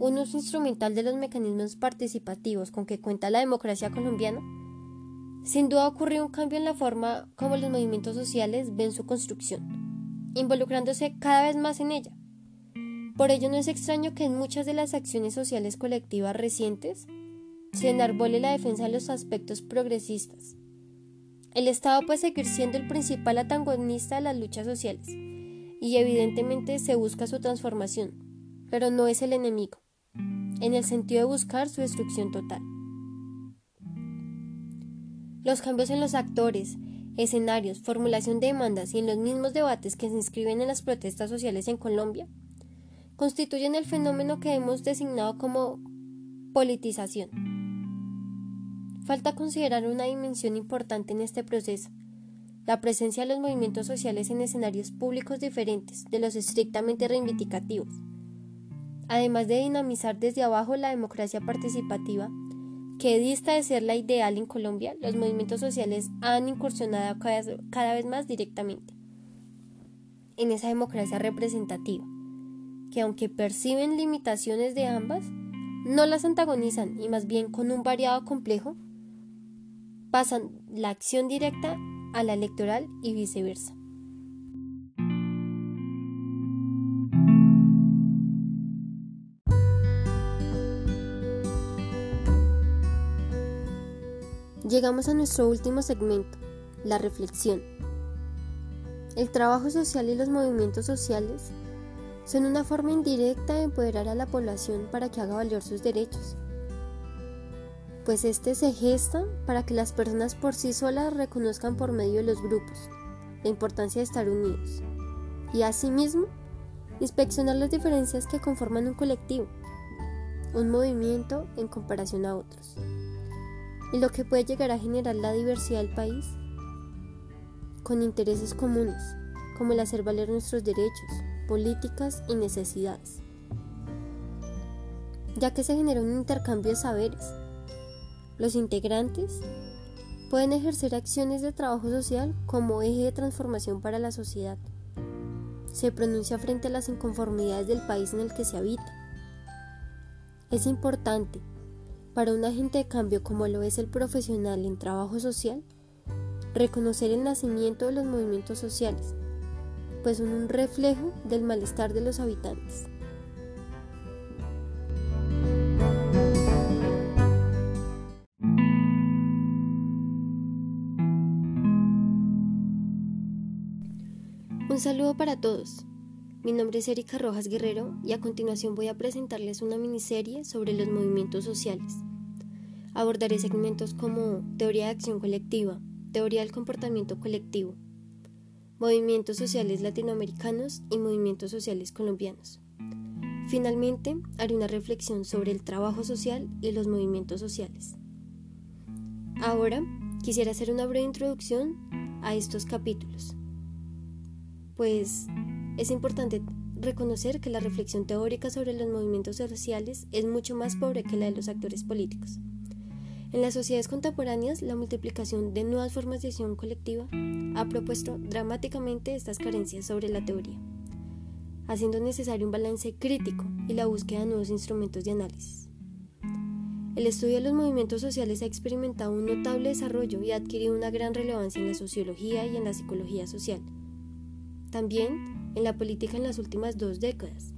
[SPEAKER 1] un uso instrumental de los mecanismos participativos con que cuenta la democracia colombiana, sin duda ocurrió un cambio en la forma como los movimientos sociales ven su construcción, involucrándose cada vez más en ella. Por ello no es extraño que en muchas de las acciones sociales colectivas recientes se enarbole la defensa de los aspectos progresistas. El Estado puede seguir siendo el principal antagonista de las luchas sociales y evidentemente se busca su transformación, pero no es el enemigo, en el sentido de buscar su destrucción total. Los cambios en los actores, escenarios, formulación de demandas y en los mismos debates que se inscriben en las protestas sociales en Colombia constituyen el fenómeno que hemos designado como politización. Falta considerar una dimensión importante en este proceso, la presencia de los movimientos sociales en escenarios públicos diferentes de los estrictamente reivindicativos, además de dinamizar desde abajo la democracia participativa, que dista de ser la ideal en Colombia, los movimientos sociales han incursionado cada vez más directamente en esa democracia representativa, que aunque perciben limitaciones de ambas, no las antagonizan y más bien con un variado complejo pasan la acción directa a la electoral y viceversa. Llegamos a nuestro último segmento, la reflexión. El trabajo social y los movimientos sociales son una forma indirecta de empoderar a la población para que haga valer sus derechos pues este se gesta para que las personas por sí solas reconozcan por medio de los grupos la importancia de estar unidos y asimismo inspeccionar las diferencias que conforman un colectivo, un movimiento en comparación a otros, y lo que puede llegar a generar la diversidad del país con intereses comunes, como el hacer valer nuestros derechos, políticas y necesidades, ya que se genera un intercambio de saberes los integrantes pueden ejercer acciones de trabajo social como eje de transformación para la sociedad. Se pronuncia frente a las inconformidades del país en el que se habita. Es importante para un agente de cambio como lo es el profesional en trabajo social reconocer el nacimiento de los movimientos sociales, pues son un reflejo del malestar de los habitantes. Un saludo para todos. Mi nombre es Erika Rojas Guerrero y a continuación voy a presentarles una miniserie sobre los movimientos sociales. Abordaré segmentos como teoría de acción colectiva, teoría del comportamiento colectivo, movimientos sociales latinoamericanos y movimientos sociales colombianos. Finalmente, haré una reflexión sobre el trabajo social y los movimientos sociales. Ahora, quisiera hacer una breve introducción a estos capítulos pues es importante reconocer que la reflexión teórica sobre los movimientos sociales es mucho más pobre que la de los actores políticos. En las sociedades contemporáneas, la multiplicación de nuevas formas de acción colectiva ha propuesto dramáticamente estas carencias sobre la teoría, haciendo necesario un balance crítico y la búsqueda de nuevos instrumentos de análisis. El estudio de los movimientos sociales ha experimentado un notable desarrollo y ha adquirido una gran relevancia en la sociología y en la psicología social también en la política en las últimas dos décadas.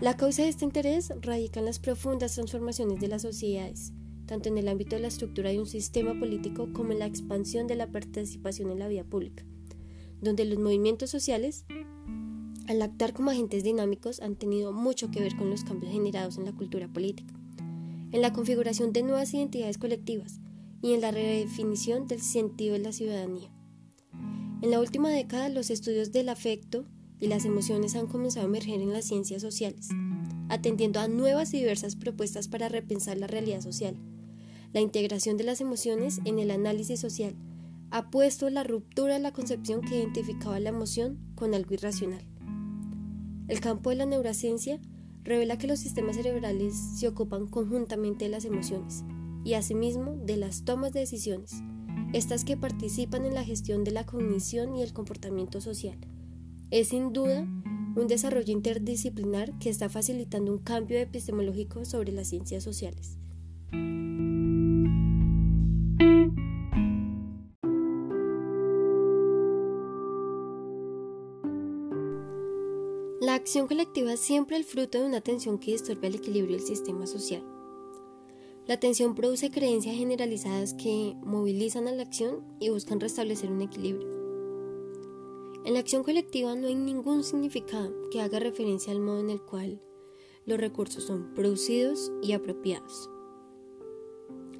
[SPEAKER 1] La causa de este interés radica en las profundas transformaciones de las sociedades, tanto en el ámbito de la estructura de un sistema político como en la expansión de la participación en la vida pública, donde los movimientos sociales, al actuar como agentes dinámicos, han tenido mucho que ver con los cambios generados en la cultura política, en la configuración de nuevas identidades colectivas y en la redefinición del sentido de la ciudadanía. En la última década, los estudios del afecto y las emociones han comenzado a emerger en las ciencias sociales, atendiendo a nuevas y diversas propuestas para repensar la realidad social. La integración de las emociones en el análisis social ha puesto la ruptura de la concepción que identificaba la emoción con algo irracional. El campo de la neurociencia revela que los sistemas cerebrales se ocupan conjuntamente de las emociones y asimismo de las tomas de decisiones estas que participan en la gestión de la cognición y el comportamiento social. Es sin duda un desarrollo interdisciplinar que está facilitando un cambio epistemológico sobre las ciencias sociales. acción colectiva es siempre el fruto de una tensión que distorbe el equilibrio del sistema social. La tensión produce creencias generalizadas que movilizan a la acción y buscan restablecer un equilibrio. En la acción colectiva no hay ningún significado que haga referencia al modo en el cual los recursos son producidos y apropiados.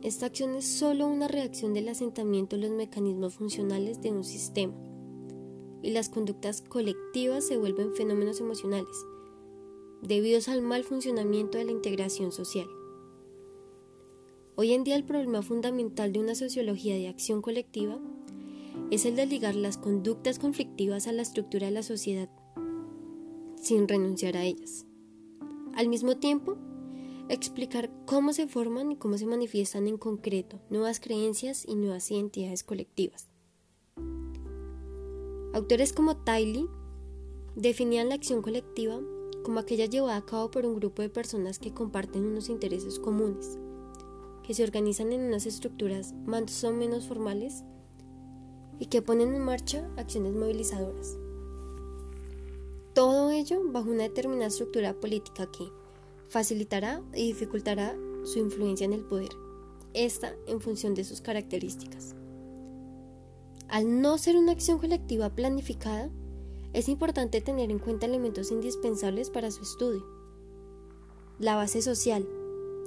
[SPEAKER 1] Esta acción es solo una reacción del asentamiento de los mecanismos funcionales de un sistema y las conductas colectivas se vuelven fenómenos emocionales, debidos al mal funcionamiento de la integración social. Hoy en día el problema fundamental de una sociología de acción colectiva es el de ligar las conductas conflictivas a la estructura de la sociedad, sin renunciar a ellas. Al mismo tiempo, explicar cómo se forman y cómo se manifiestan en concreto nuevas creencias y nuevas identidades colectivas. Autores como Tiley definían la acción colectiva como aquella llevada a cabo por un grupo de personas que comparten unos intereses comunes, que se organizan en unas estructuras más o menos formales y que ponen en marcha acciones movilizadoras. Todo ello bajo una determinada estructura política que facilitará y dificultará su influencia en el poder, esta en función de sus características. Al no ser una acción colectiva planificada, es importante tener en cuenta elementos indispensables para su estudio. La base social,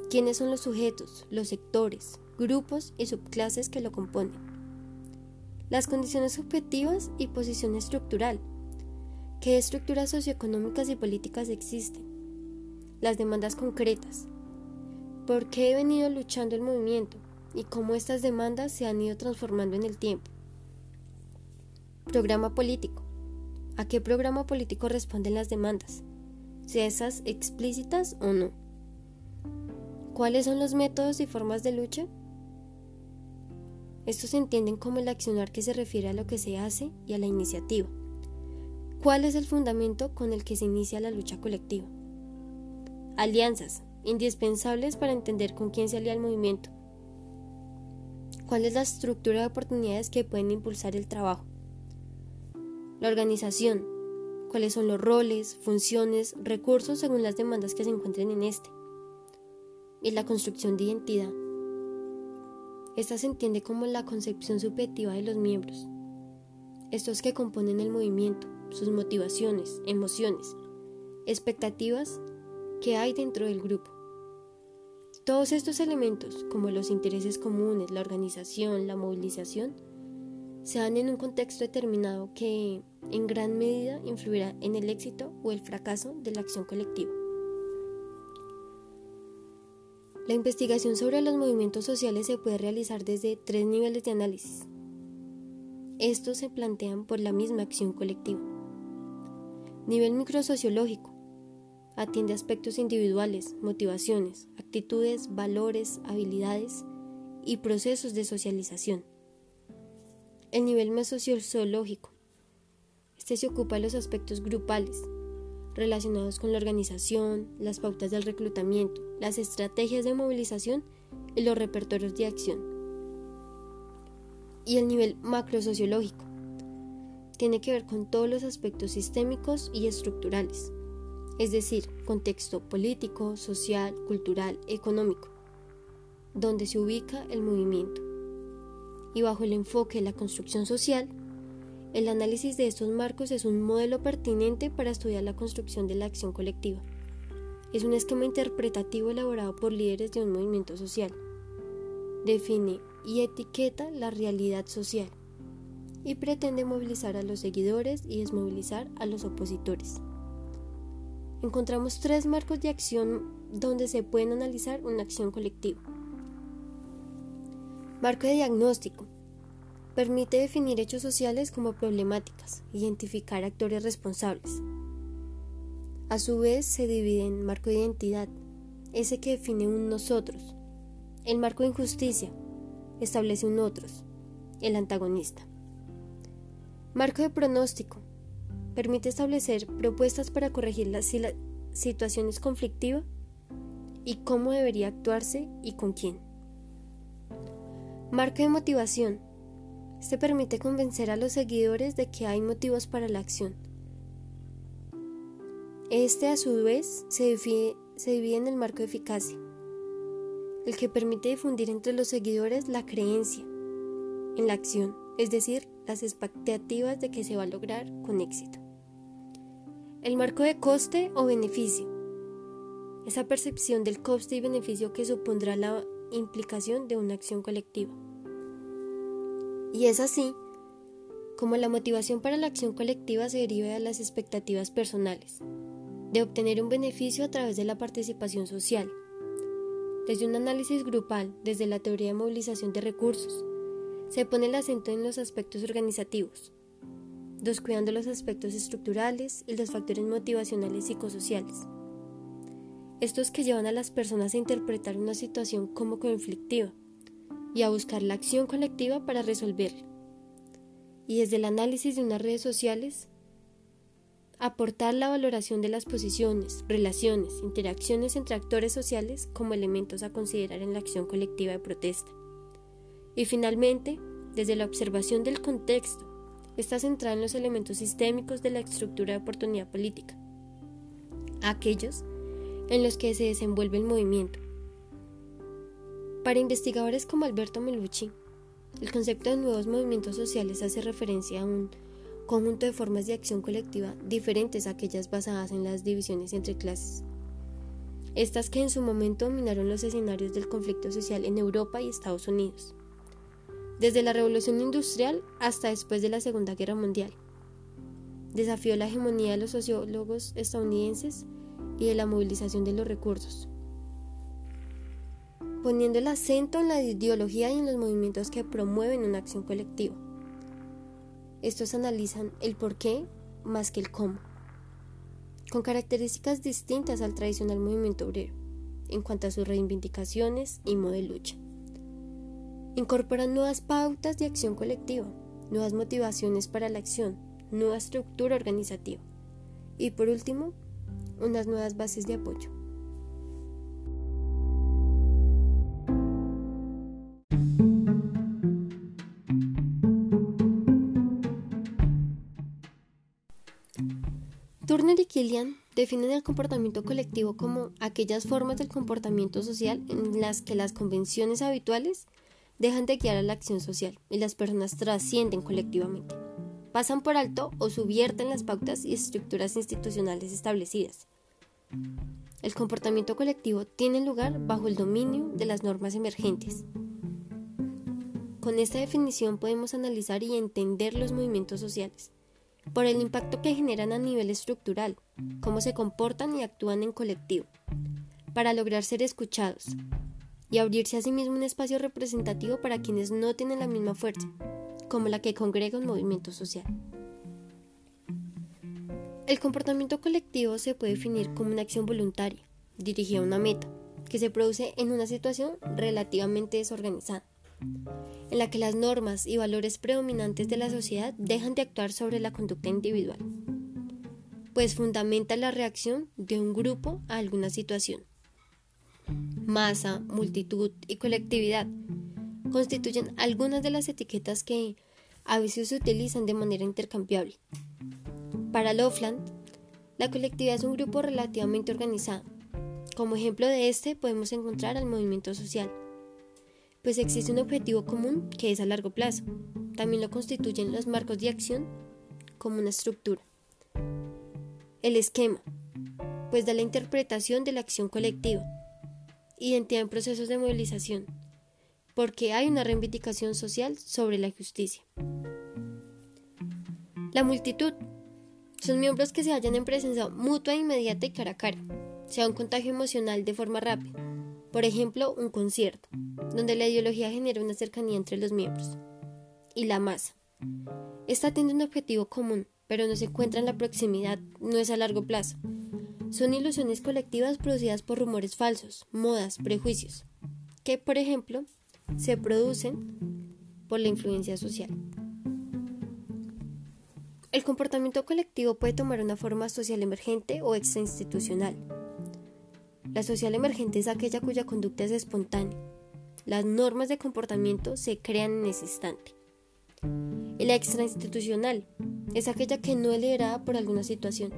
[SPEAKER 1] quiénes son los sujetos, los sectores, grupos y subclases que lo componen. Las condiciones objetivas y posición estructural. ¿Qué estructuras socioeconómicas y políticas existen? Las demandas concretas. ¿Por qué he venido luchando el movimiento? Y cómo estas demandas se han ido transformando en el tiempo. Programa político. ¿A qué programa político responden las demandas? Si esas explícitas o no. ¿Cuáles son los métodos y formas de lucha? Estos se entienden como el accionar que se refiere a lo que se hace y a la iniciativa. ¿Cuál es el fundamento con el que se inicia la lucha colectiva? Alianzas, indispensables para entender con quién se alía el movimiento. ¿Cuál es la estructura de oportunidades que pueden impulsar el trabajo? La organización. ¿Cuáles son los roles, funciones, recursos según las demandas que se encuentren en este? Y la construcción de identidad. Esta se entiende como la concepción subjetiva de los miembros, estos que componen el movimiento, sus motivaciones, emociones, expectativas que hay dentro del grupo. Todos estos elementos, como los intereses comunes, la organización, la movilización, se dan en un contexto determinado que en gran medida influirá en el éxito o el fracaso de la acción colectiva. La investigación sobre los movimientos sociales se puede realizar desde tres niveles de análisis. Estos se plantean por la misma acción colectiva. Nivel microsociológico. Atiende aspectos individuales, motivaciones, actitudes, valores, habilidades y procesos de socialización. El nivel mesosociológico. Este se ocupa de los aspectos grupales, relacionados con la organización, las pautas del reclutamiento, las estrategias de movilización y los repertorios de acción. Y el nivel macrosociológico. Tiene que ver con todos los aspectos sistémicos y estructurales, es decir, contexto político, social, cultural, económico, donde se ubica el movimiento y bajo el enfoque de la construcción social, el análisis de estos marcos es un modelo pertinente para estudiar la construcción de la acción colectiva. Es un esquema interpretativo elaborado por líderes de un movimiento social. Define y etiqueta la realidad social y pretende movilizar a los seguidores y desmovilizar a los opositores. Encontramos tres marcos de acción donde se pueden analizar una acción colectiva. Marco de diagnóstico. Permite definir hechos sociales como problemáticas, identificar actores responsables. A su vez se divide en marco de identidad, ese que define un nosotros. El marco de injusticia establece un otros, el antagonista. Marco de pronóstico. Permite establecer propuestas para corregir la situación es conflictiva y cómo debería actuarse y con quién. Marco de motivación. Este permite convencer a los seguidores de que hay motivos para la acción. Este a su vez se divide, se divide en el marco de eficacia, el que permite difundir entre los seguidores la creencia en la acción, es decir, las expectativas de que se va a lograr con éxito. El marco de coste o beneficio. Esa percepción del coste y beneficio que supondrá la implicación de una acción colectiva. Y es así como la motivación para la acción colectiva se deriva de las expectativas personales, de obtener un beneficio a través de la participación social, desde un análisis grupal, desde la teoría de movilización de recursos, se pone el acento en los aspectos organizativos, descuidando los aspectos estructurales y los factores motivacionales psicosociales. Estos que llevan a las personas a interpretar una situación como conflictiva y a buscar la acción colectiva para resolverla. Y desde el análisis de unas redes sociales, aportar la valoración de las posiciones, relaciones, interacciones entre actores sociales como elementos a considerar en la acción colectiva de protesta. Y finalmente, desde la observación del contexto, está centrada en los elementos sistémicos de la estructura de oportunidad política, aquellos en los que se desenvuelve el movimiento. Para investigadores como Alberto Melucci, el concepto de nuevos movimientos sociales hace referencia a un conjunto de formas de acción colectiva diferentes a aquellas basadas en las divisiones entre clases. Estas que en su momento dominaron los escenarios del conflicto social en Europa y Estados Unidos, desde la Revolución Industrial hasta después de la Segunda Guerra Mundial. Desafió la hegemonía de los sociólogos estadounidenses y de la movilización de los recursos, poniendo el acento en la ideología y en los movimientos que promueven una acción colectiva. Estos analizan el por qué más que el cómo, con características distintas al tradicional movimiento obrero en cuanto a sus reivindicaciones y modo de lucha. Incorporan nuevas pautas de acción colectiva, nuevas motivaciones para la acción, nueva estructura organizativa y por último, unas nuevas bases de apoyo. Killian definen el comportamiento colectivo como aquellas formas del comportamiento social en las que las convenciones habituales dejan de guiar a la acción social y las personas trascienden colectivamente, pasan por alto o subvierten las pautas y estructuras institucionales establecidas. El comportamiento colectivo tiene lugar bajo el dominio de las normas emergentes. Con esta definición podemos analizar y entender los movimientos sociales por el impacto que generan a nivel estructural, cómo se comportan y actúan en colectivo, para lograr ser escuchados y abrirse a sí mismo un espacio representativo para quienes no tienen la misma fuerza, como la que congrega un movimiento social. El comportamiento colectivo se puede definir como una acción voluntaria, dirigida a una meta, que se produce en una situación relativamente desorganizada en la que las normas y valores predominantes de la sociedad dejan de actuar sobre la conducta individual, pues fundamenta la reacción de un grupo a alguna situación. Masa, multitud y colectividad constituyen algunas de las etiquetas que a veces se utilizan de manera intercambiable. Para Lofland, la colectividad es un grupo relativamente organizado. Como ejemplo de este podemos encontrar al movimiento social, pues existe un objetivo común que es a largo plazo. También lo constituyen los marcos de acción como una estructura. El esquema, pues da la interpretación de la acción colectiva. Identidad en procesos de movilización, porque hay una reivindicación social sobre la justicia. La multitud son miembros que se hallan en presencia mutua, inmediata y cara a cara, sea un contagio emocional de forma rápida. Por ejemplo, un concierto donde la ideología genera una cercanía entre los miembros. Y la masa. Esta tiene un objetivo común, pero no se encuentra en la proximidad, no es a largo plazo. Son ilusiones colectivas producidas por rumores falsos, modas, prejuicios, que, por ejemplo, se producen por la influencia social. El comportamiento colectivo puede tomar una forma social emergente o extrainstitucional. La social emergente es aquella cuya conducta es espontánea, las normas de comportamiento se crean en ese instante. La extrainstitucional es aquella que no es liderada por alguna situación,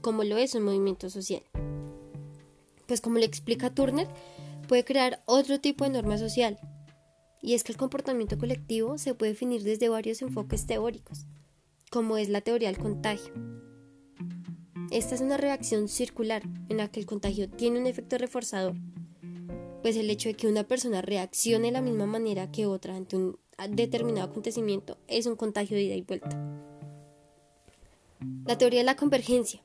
[SPEAKER 1] como lo es un movimiento social. Pues como le explica Turner, puede crear otro tipo de norma social, y es que el comportamiento colectivo se puede definir desde varios enfoques teóricos, como es la teoría del contagio. Esta es una reacción circular en la que el contagio tiene un efecto reforzador, pues el hecho de que una persona reaccione de la misma manera que otra ante un determinado acontecimiento es un contagio de ida y vuelta. La teoría de la convergencia.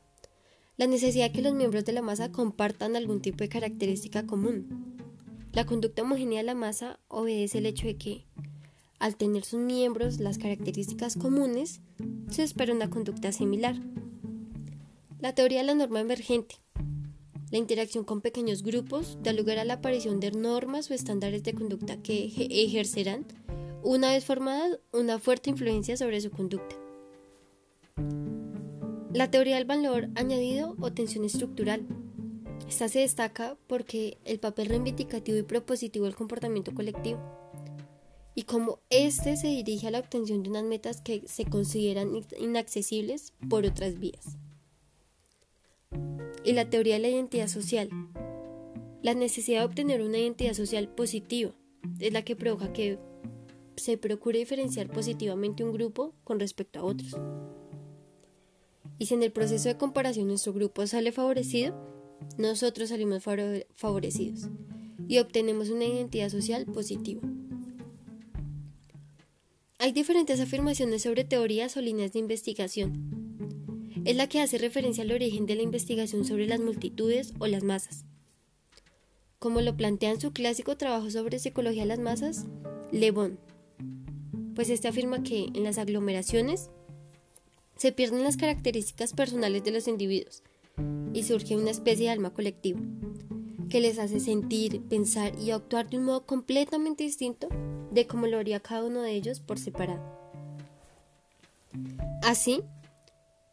[SPEAKER 1] La necesidad de que los miembros de la masa compartan algún tipo de característica común. La conducta homogénea de la masa obedece al hecho de que, al tener sus miembros las características comunes, se espera una conducta similar. La teoría de la norma emergente. La interacción con pequeños grupos da lugar a la aparición de normas o estándares de conducta que ejercerán, una vez formadas, una fuerte influencia sobre su conducta. La teoría del valor añadido o tensión estructural. Esta se destaca porque el papel reivindicativo y propositivo del comportamiento colectivo y cómo éste se dirige a la obtención de unas metas que se consideran inaccesibles por otras vías y la teoría de la identidad social. La necesidad de obtener una identidad social positiva es la que provoca que se procure diferenciar positivamente un grupo con respecto a otros. Y si en el proceso de comparación nuestro grupo sale favorecido, nosotros salimos favorecidos y obtenemos una identidad social positiva. Hay diferentes afirmaciones sobre teorías o líneas de investigación es la que hace referencia al origen de la investigación sobre las multitudes o las masas. Como lo plantea en su clásico trabajo sobre psicología de las masas, Le Bon, pues este afirma que en las aglomeraciones se pierden las características personales de los individuos y surge una especie de alma colectiva que les hace sentir, pensar y actuar de un modo completamente distinto de como lo haría cada uno de ellos por separado. Así,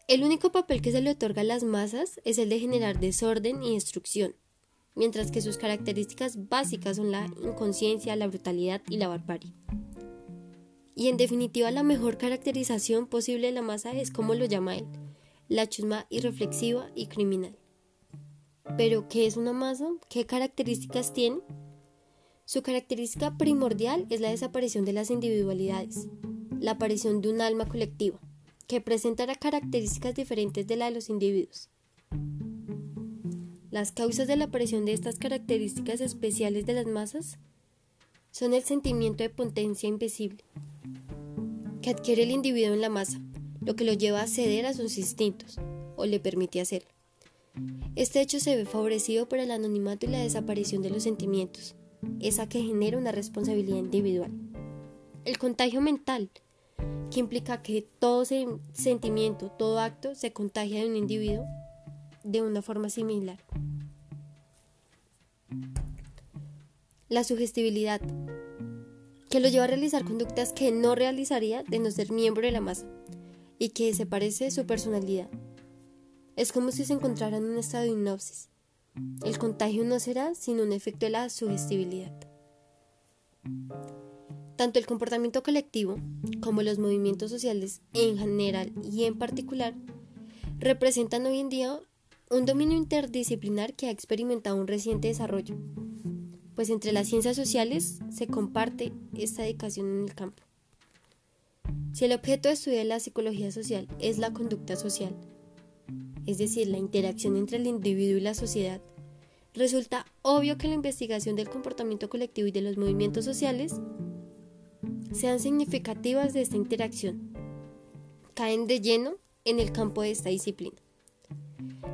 [SPEAKER 1] el único papel que se le otorga a las masas es el de generar desorden y destrucción, mientras que sus características básicas son la inconsciencia, la brutalidad y la barbarie. Y en definitiva la mejor caracterización posible de la masa es como lo llama él, la chusma irreflexiva y criminal. Pero, ¿qué es una masa? ¿Qué características tiene? Su característica primordial es la desaparición de las individualidades, la aparición de un alma colectiva que presentará características diferentes de la de los individuos. Las causas de la aparición de estas características especiales de las masas son el sentimiento de potencia invisible que adquiere el individuo en la masa, lo que lo lleva a ceder a sus instintos o le permite hacerlo. Este hecho se ve favorecido por el anonimato y la desaparición de los sentimientos, esa que genera una responsabilidad individual. El contagio mental que implica que todo sentimiento, todo acto se contagia de un individuo de una forma similar. La sugestibilidad, que lo lleva a realizar conductas que no realizaría de no ser miembro de la masa y que se parece su personalidad. Es como si se encontrara en un estado de hipnosis. El contagio no será sino un efecto de la sugestibilidad. Tanto el comportamiento colectivo como los movimientos sociales en general y en particular representan hoy en día un dominio interdisciplinar que ha experimentado un reciente desarrollo, pues entre las ciencias sociales se comparte esta dedicación en el campo. Si el objeto de estudio de la psicología social es la conducta social, es decir, la interacción entre el individuo y la sociedad, resulta obvio que la investigación del comportamiento colectivo y de los movimientos sociales sean significativas de esta interacción. Caen de lleno en el campo de esta disciplina.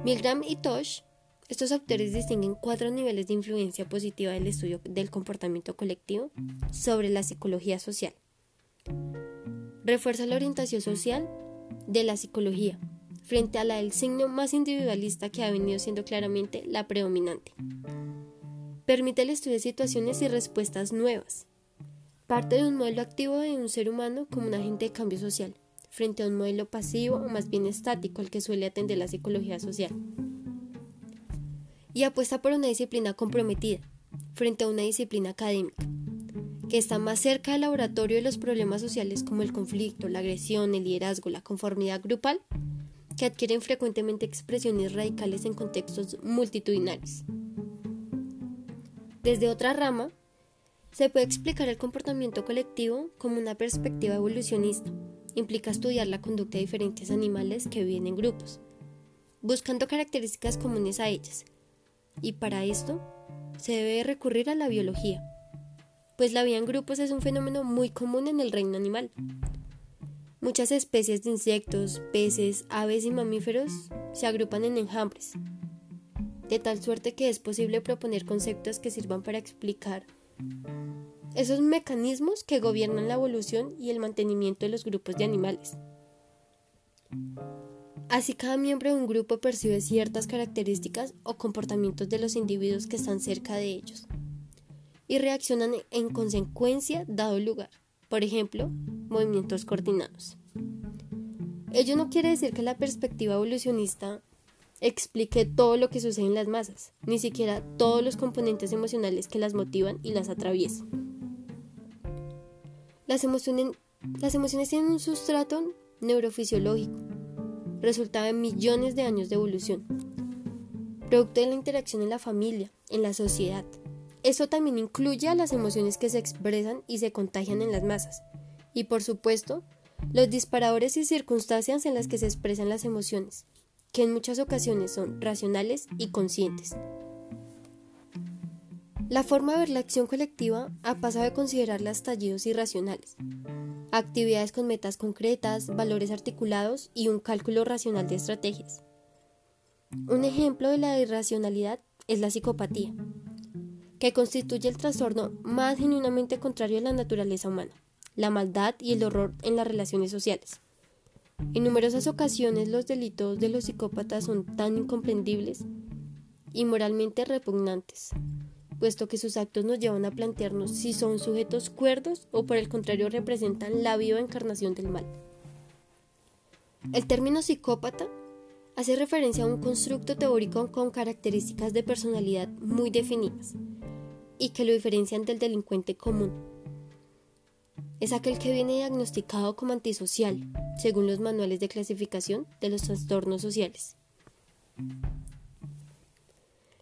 [SPEAKER 1] Milgram y Tosh, estos autores distinguen cuatro niveles de influencia positiva del estudio del comportamiento colectivo sobre la psicología social. Refuerza la orientación social de la psicología frente a la del signo más individualista que ha venido siendo claramente la predominante. Permite el estudio de situaciones y respuestas nuevas, parte de un modelo activo de un ser humano como un agente de cambio social, frente a un modelo pasivo o más bien estático al que suele atender la psicología social. Y apuesta por una disciplina comprometida, frente a una disciplina académica, que está más cerca del laboratorio de los problemas sociales como el conflicto, la agresión, el liderazgo, la conformidad grupal, que adquieren frecuentemente expresiones radicales en contextos multitudinarios. Desde otra rama, se puede explicar el comportamiento colectivo como una perspectiva evolucionista. Implica estudiar la conducta de diferentes animales que viven en grupos, buscando características comunes a ellas. Y para esto, se debe recurrir a la biología, pues la vida en grupos es un fenómeno muy común en el reino animal. Muchas especies de insectos, peces, aves y mamíferos se agrupan en enjambres, de tal suerte que es posible proponer conceptos que sirvan para explicar esos mecanismos que gobiernan la evolución y el mantenimiento de los grupos de animales. Así cada miembro de un grupo percibe ciertas características o comportamientos de los individuos que están cerca de ellos y reaccionan en consecuencia dado lugar. Por ejemplo, movimientos coordinados. Ello no quiere decir que la perspectiva evolucionista explique todo lo que sucede en las masas, ni siquiera todos los componentes emocionales que las motivan y las atraviesan. Las emociones, tienen un sustrato neurofisiológico, resultado de millones de años de evolución, producto de la interacción en la familia, en la sociedad. Eso también incluye a las emociones que se expresan y se contagian en las masas, y por supuesto, los disparadores y circunstancias en las que se expresan las emociones, que en muchas ocasiones son racionales y conscientes. La forma de ver la acción colectiva ha pasado de considerarla estallidos irracionales, actividades con metas concretas, valores articulados y un cálculo racional de estrategias. Un ejemplo de la irracionalidad es la psicopatía, que constituye el trastorno más genuinamente contrario a la naturaleza humana, la maldad y el horror en las relaciones sociales. En numerosas ocasiones los delitos de los psicópatas son tan incomprendibles y moralmente repugnantes, puesto que sus actos nos llevan a plantearnos si son sujetos cuerdos o por el contrario representan la viva encarnación del mal. El término psicópata hace referencia a un constructo teórico con características de personalidad muy definidas y que lo diferencian del delincuente común es aquel que viene diagnosticado como antisocial, según los manuales de clasificación de los trastornos sociales.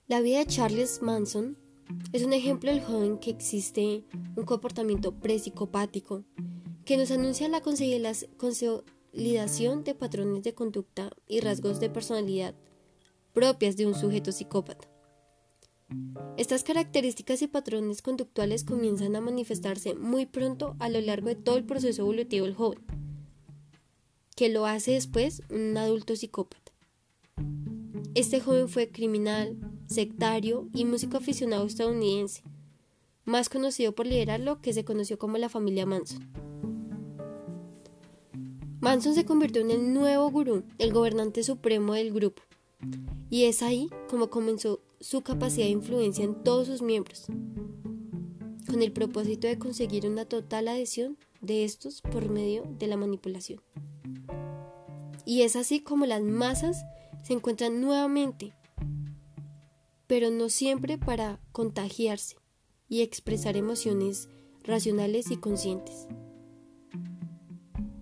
[SPEAKER 1] La vida de Charles Manson es un ejemplo del joven que existe un comportamiento psicopático que nos anuncia la consolidación de patrones de conducta y rasgos de personalidad propias de un sujeto psicópata. Estas características y patrones conductuales comienzan a manifestarse muy pronto a lo largo de todo el proceso evolutivo del joven, que lo hace después un adulto psicópata. Este joven fue criminal, sectario y músico aficionado estadounidense, más conocido por liderar lo que se conoció como la familia Manson. Manson se convirtió en el nuevo gurú, el gobernante supremo del grupo, y es ahí como comenzó su capacidad de influencia en todos sus miembros, con el propósito de conseguir una total adhesión de estos por medio de la manipulación. Y es así como las masas se encuentran nuevamente, pero no siempre para contagiarse y expresar emociones racionales y conscientes,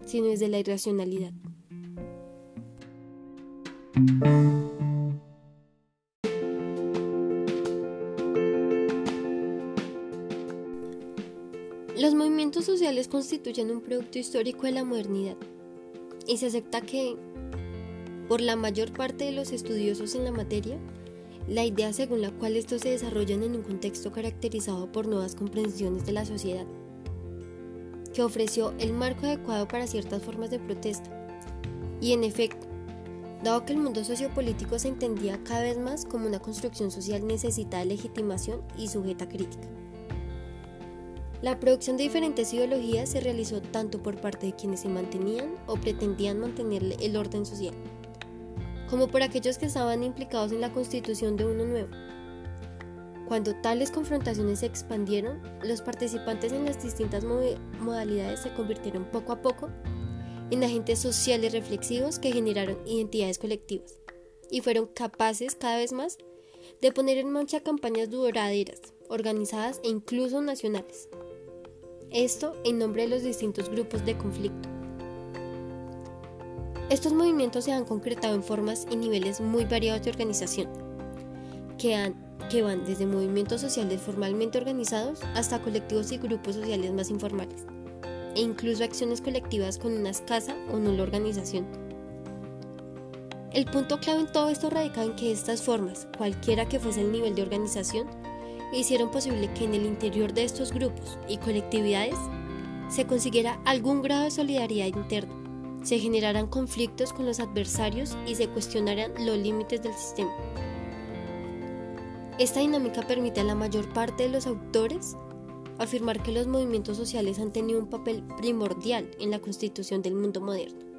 [SPEAKER 1] sino desde la irracionalidad. Los movimientos sociales constituyen un producto histórico de la modernidad y se acepta que, por la mayor parte de los estudiosos en la materia, la idea según la cual estos se desarrollan en un contexto caracterizado por nuevas comprensiones de la sociedad, que ofreció el marco adecuado para ciertas formas de protesta. Y en efecto, dado que el mundo sociopolítico se entendía cada vez más como una construcción social necesitada de legitimación y sujeta a crítica. La producción de diferentes ideologías se realizó tanto por parte de quienes se mantenían o pretendían mantener el orden social, como por aquellos que estaban implicados en la constitución de uno nuevo. Cuando tales confrontaciones se expandieron, los participantes en las distintas modalidades se convirtieron poco a poco en agentes sociales reflexivos que generaron identidades colectivas y fueron capaces cada vez más de poner en marcha campañas duraderas, organizadas e incluso nacionales. Esto en nombre de los distintos grupos de conflicto. Estos movimientos se han concretado en formas y niveles muy variados de organización, que, van desde movimientos sociales formalmente organizados hasta colectivos y grupos sociales más informales, e incluso acciones colectivas con una escasa o nula organización. El punto clave en todo esto radica en que estas formas, cualquiera que fuese el nivel de organización, hicieron posible que en el interior de estos grupos y colectividades se consiguiera algún grado de solidaridad interna, se generaran conflictos con los adversarios y se cuestionaran los límites del sistema. Esta dinámica permite a la mayor parte de los autores afirmar que los movimientos sociales han tenido un papel primordial en la constitución del mundo moderno.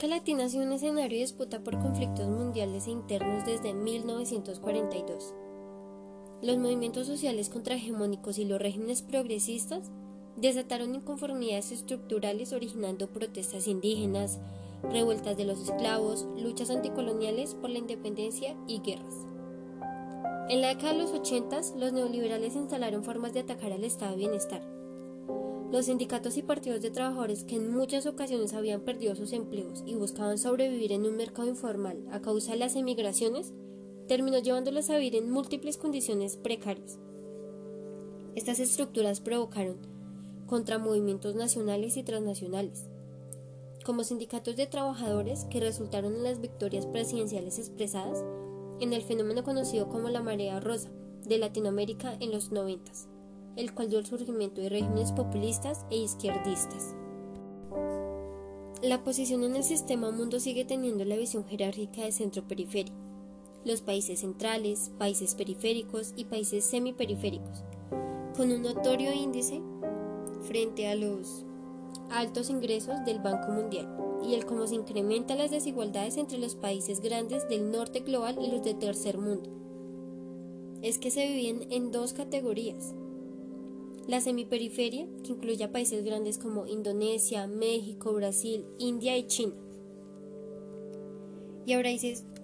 [SPEAKER 1] América Latina ha un escenario de disputa por conflictos mundiales e internos desde 1942. Los movimientos sociales contrahegemónicos y los regímenes progresistas desataron inconformidades estructurales originando protestas indígenas, revueltas de los esclavos, luchas anticoloniales por la independencia y guerras. En la década de los 80, los neoliberales instalaron formas de atacar al estado de bienestar los sindicatos y partidos de trabajadores que en muchas ocasiones habían perdido sus empleos y buscaban sobrevivir en un mercado informal a causa de las emigraciones, terminó llevándolos a vivir en múltiples condiciones precarias. Estas estructuras provocaron contramovimientos nacionales y transnacionales, como sindicatos de trabajadores que resultaron en las victorias presidenciales expresadas en el fenómeno conocido como la marea rosa de Latinoamérica en los noventas el cual dio el surgimiento de regímenes populistas e izquierdistas. La posición en el sistema mundo sigue teniendo la visión jerárquica de centro-periferia. Los países centrales, países periféricos y países semiperiféricos, con un notorio índice frente a los altos ingresos del Banco Mundial y el cómo se incrementan las desigualdades entre los países grandes del norte global y los de tercer mundo. Es que se viven en dos categorías, la semiperiferia, que incluye a países grandes como Indonesia, México, Brasil, India y China. Y ahora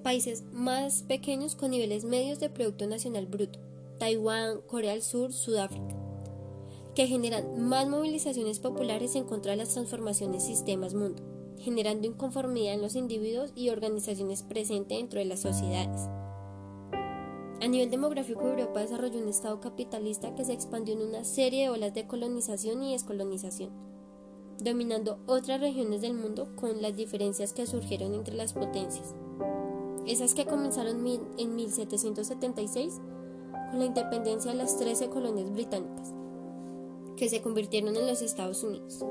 [SPEAKER 1] países más pequeños con niveles medios de Producto Nacional Bruto, Taiwán, Corea del Sur, Sudáfrica, que generan más movilizaciones populares en contra de las transformaciones sistemas mundo, generando inconformidad en los individuos y organizaciones presentes dentro de las sociedades. A nivel demográfico, Europa desarrolló un Estado capitalista que se expandió en una serie de olas de colonización y descolonización, dominando otras regiones del mundo con las diferencias que surgieron entre las potencias. Esas que comenzaron en 1776 con la independencia de las 13 colonias británicas, que se convirtieron en los Estados Unidos.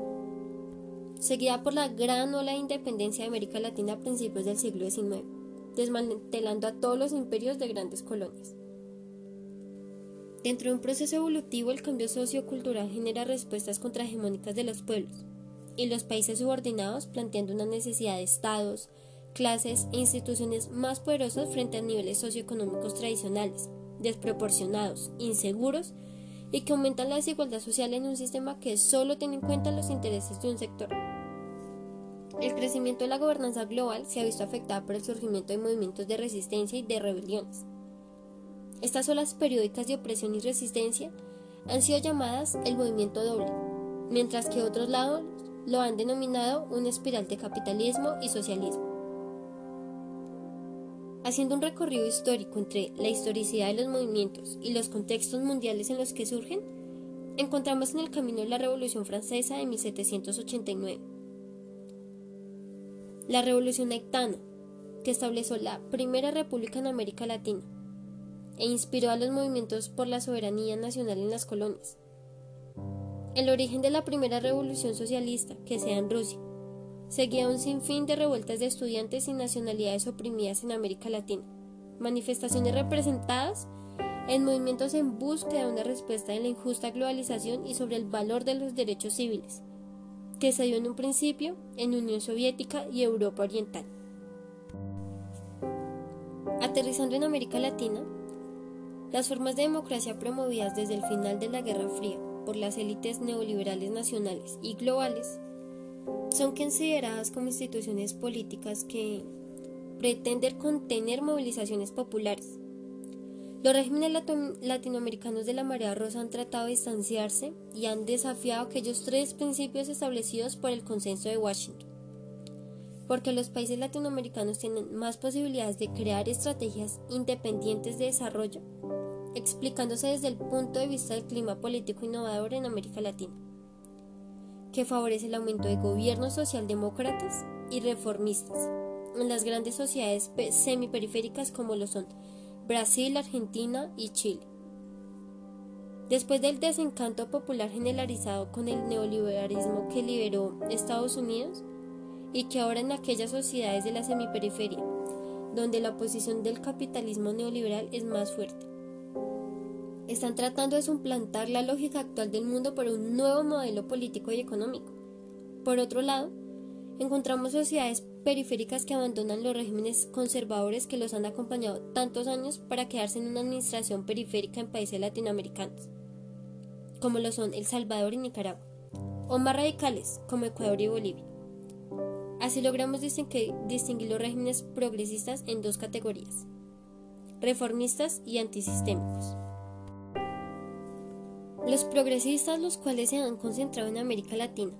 [SPEAKER 1] Seguida por la gran ola de independencia de América Latina a principios del siglo XIX desmantelando a todos los imperios de grandes colonias. Dentro de un proceso evolutivo, el cambio sociocultural genera respuestas contrahegemónicas de los pueblos y los países subordinados planteando una necesidad de estados, clases e instituciones más poderosas frente a niveles socioeconómicos tradicionales, desproporcionados, inseguros y que aumentan la desigualdad social en un sistema que solo tiene en cuenta los intereses de un sector. El crecimiento de la gobernanza global se ha visto afectada por el surgimiento de movimientos de resistencia y de rebeliones. Estas olas periódicas de opresión y resistencia han sido llamadas el movimiento doble, mientras que otros lados lo han denominado una espiral de capitalismo y socialismo. Haciendo un recorrido histórico entre la historicidad de los movimientos y los contextos mundiales en los que surgen, encontramos en el camino de la Revolución Francesa de 1789 la Revolución Haitana, que estableció la primera república en América Latina e inspiró a los movimientos por la soberanía nacional en las colonias. El origen de la primera revolución socialista, que sea en Rusia, seguía un sinfín de revueltas de estudiantes y nacionalidades oprimidas en América Latina, manifestaciones representadas en movimientos en búsqueda de una respuesta de la injusta globalización y sobre el valor de los derechos civiles, que se dio en un principio en Unión Soviética y Europa Oriental. Aterrizando en América Latina, las formas de democracia promovidas desde el final de la Guerra Fría por las élites neoliberales nacionales y globales son consideradas como instituciones políticas que pretende contener movilizaciones populares. Los regímenes latinoamericanos de la marea rosa han tratado de distanciarse y han desafiado aquellos tres principios establecidos por el consenso de Washington. Porque los países latinoamericanos tienen más posibilidades de crear estrategias independientes de desarrollo, explicándose desde el punto de vista del clima político innovador en América Latina, que favorece el aumento de gobiernos socialdemócratas y reformistas en las grandes sociedades semiperiféricas como lo son Brasil, Argentina y Chile. Después del desencanto popular generalizado con el neoliberalismo que liberó Estados Unidos y que ahora en aquellas sociedades de la semiperiferia, donde la oposición del capitalismo neoliberal es más fuerte. Están tratando de suplantar la lógica actual del mundo por un nuevo modelo político y económico. Por otro lado, encontramos sociedades periféricas que abandonan los regímenes conservadores que los han acompañado tantos años para quedarse en una administración periférica en países latinoamericanos, como lo son El Salvador y Nicaragua, o más radicales, como Ecuador y Bolivia. Así logramos distinguir, los regímenes progresistas en dos categorías, reformistas y antisistémicos. Los progresistas, los cuales se han concentrado en América Latina,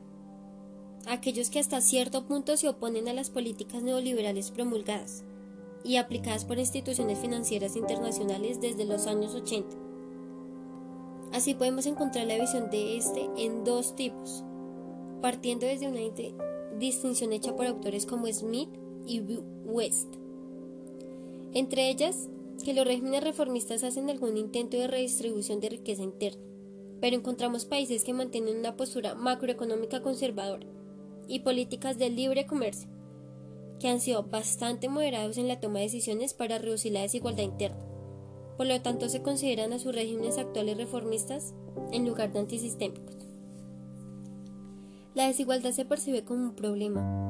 [SPEAKER 1] aquellos que hasta cierto punto se oponen a las políticas neoliberales promulgadas y aplicadas por instituciones financieras internacionales desde los años 80. Así podemos encontrar la visión de este en dos tipos, partiendo desde una distinción hecha por autores como Smith y West. Entre ellas, que los regímenes reformistas hacen algún intento de redistribución de riqueza interna, pero encontramos países que mantienen una postura macroeconómica conservadora y políticas de libre comercio, que han sido bastante moderados en la toma de decisiones para reducir la desigualdad interna. Por lo tanto, se consideran a sus regímenes actuales reformistas en lugar de antisistémicos. La desigualdad se percibe como un problema,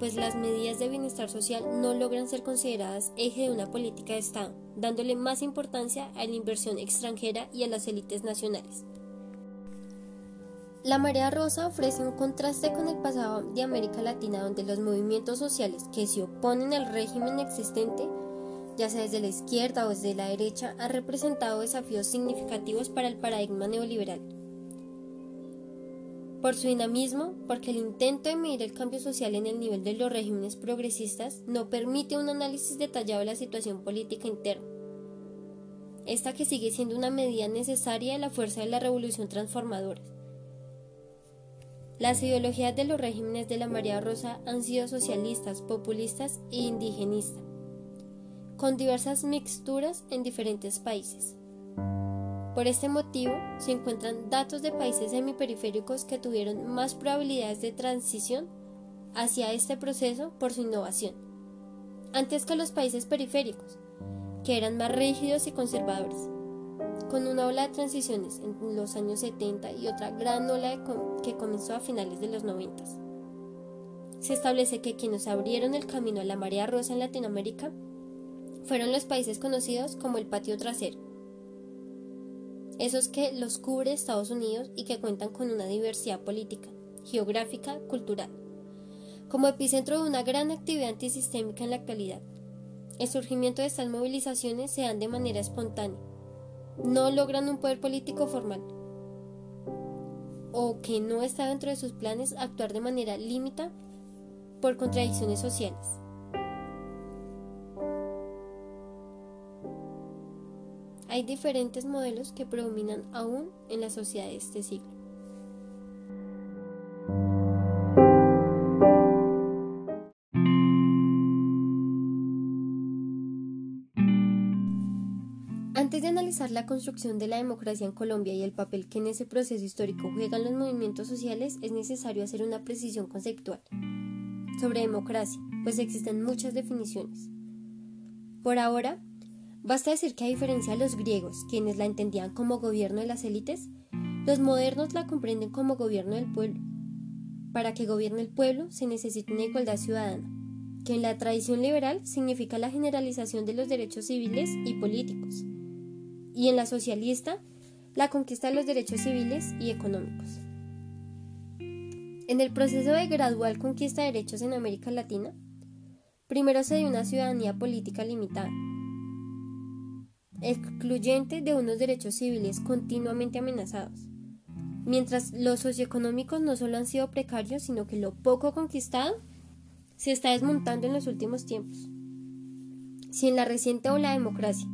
[SPEAKER 1] pues las medidas de bienestar social no logran ser consideradas eje de una política de Estado, dándole más importancia a la inversión extranjera y a las élites nacionales. La marea rosa ofrece un contraste con el pasado de América Latina donde los movimientos sociales que se oponen al régimen existente, ya sea desde la izquierda o desde la derecha, han representado desafíos significativos para el paradigma neoliberal. Por su dinamismo, porque el intento de medir el cambio social en el nivel de los regímenes progresistas no permite un análisis detallado de la situación política interna. Esta que sigue siendo una medida necesaria de la fuerza de la revolución transformadora las ideologías de los regímenes de la María Rosa han sido socialistas, populistas e indigenistas, con diversas mixturas en diferentes países. Por este motivo, se encuentran datos de países semiperiféricos que tuvieron más probabilidades de transición hacia este proceso por su innovación, antes que los países periféricos, que eran más rígidos y conservadores con una ola de transiciones en los años 70 y otra gran ola que comenzó a finales de los 90. Se establece que quienes abrieron el camino a la marea rosa en Latinoamérica fueron los países conocidos como el patio trasero, esos que los cubre Estados Unidos y que cuentan con una diversidad política, geográfica, cultural, como epicentro de una gran actividad antisistémica en la actualidad. El surgimiento de estas movilizaciones se dan de manera espontánea, no logran un poder político formal o que no está dentro de sus planes actuar de manera límita por contradicciones sociales. Hay diferentes modelos que predominan aún en la sociedad de este siglo. Analizar la construcción de la democracia en Colombia y el papel que en ese proceso histórico juegan los movimientos sociales, es necesario hacer una precisión conceptual sobre democracia, pues existen muchas definiciones. Por ahora, basta decir que a diferencia de los griegos, quienes la entendían como gobierno de las élites, los modernos la comprenden como gobierno del pueblo. Para que gobierne el pueblo se necesita una igualdad ciudadana, que en la tradición liberal significa la generalización de los derechos civiles y políticos y en la socialista, la conquista de los derechos civiles y económicos. En el proceso de gradual conquista de derechos en América Latina, primero se dio una ciudadanía política limitada, excluyente de unos derechos civiles continuamente amenazados, mientras los socioeconómicos no solo han sido precarios, sino que lo poco conquistado se está desmontando en los últimos tiempos. Si en la reciente ola de democracia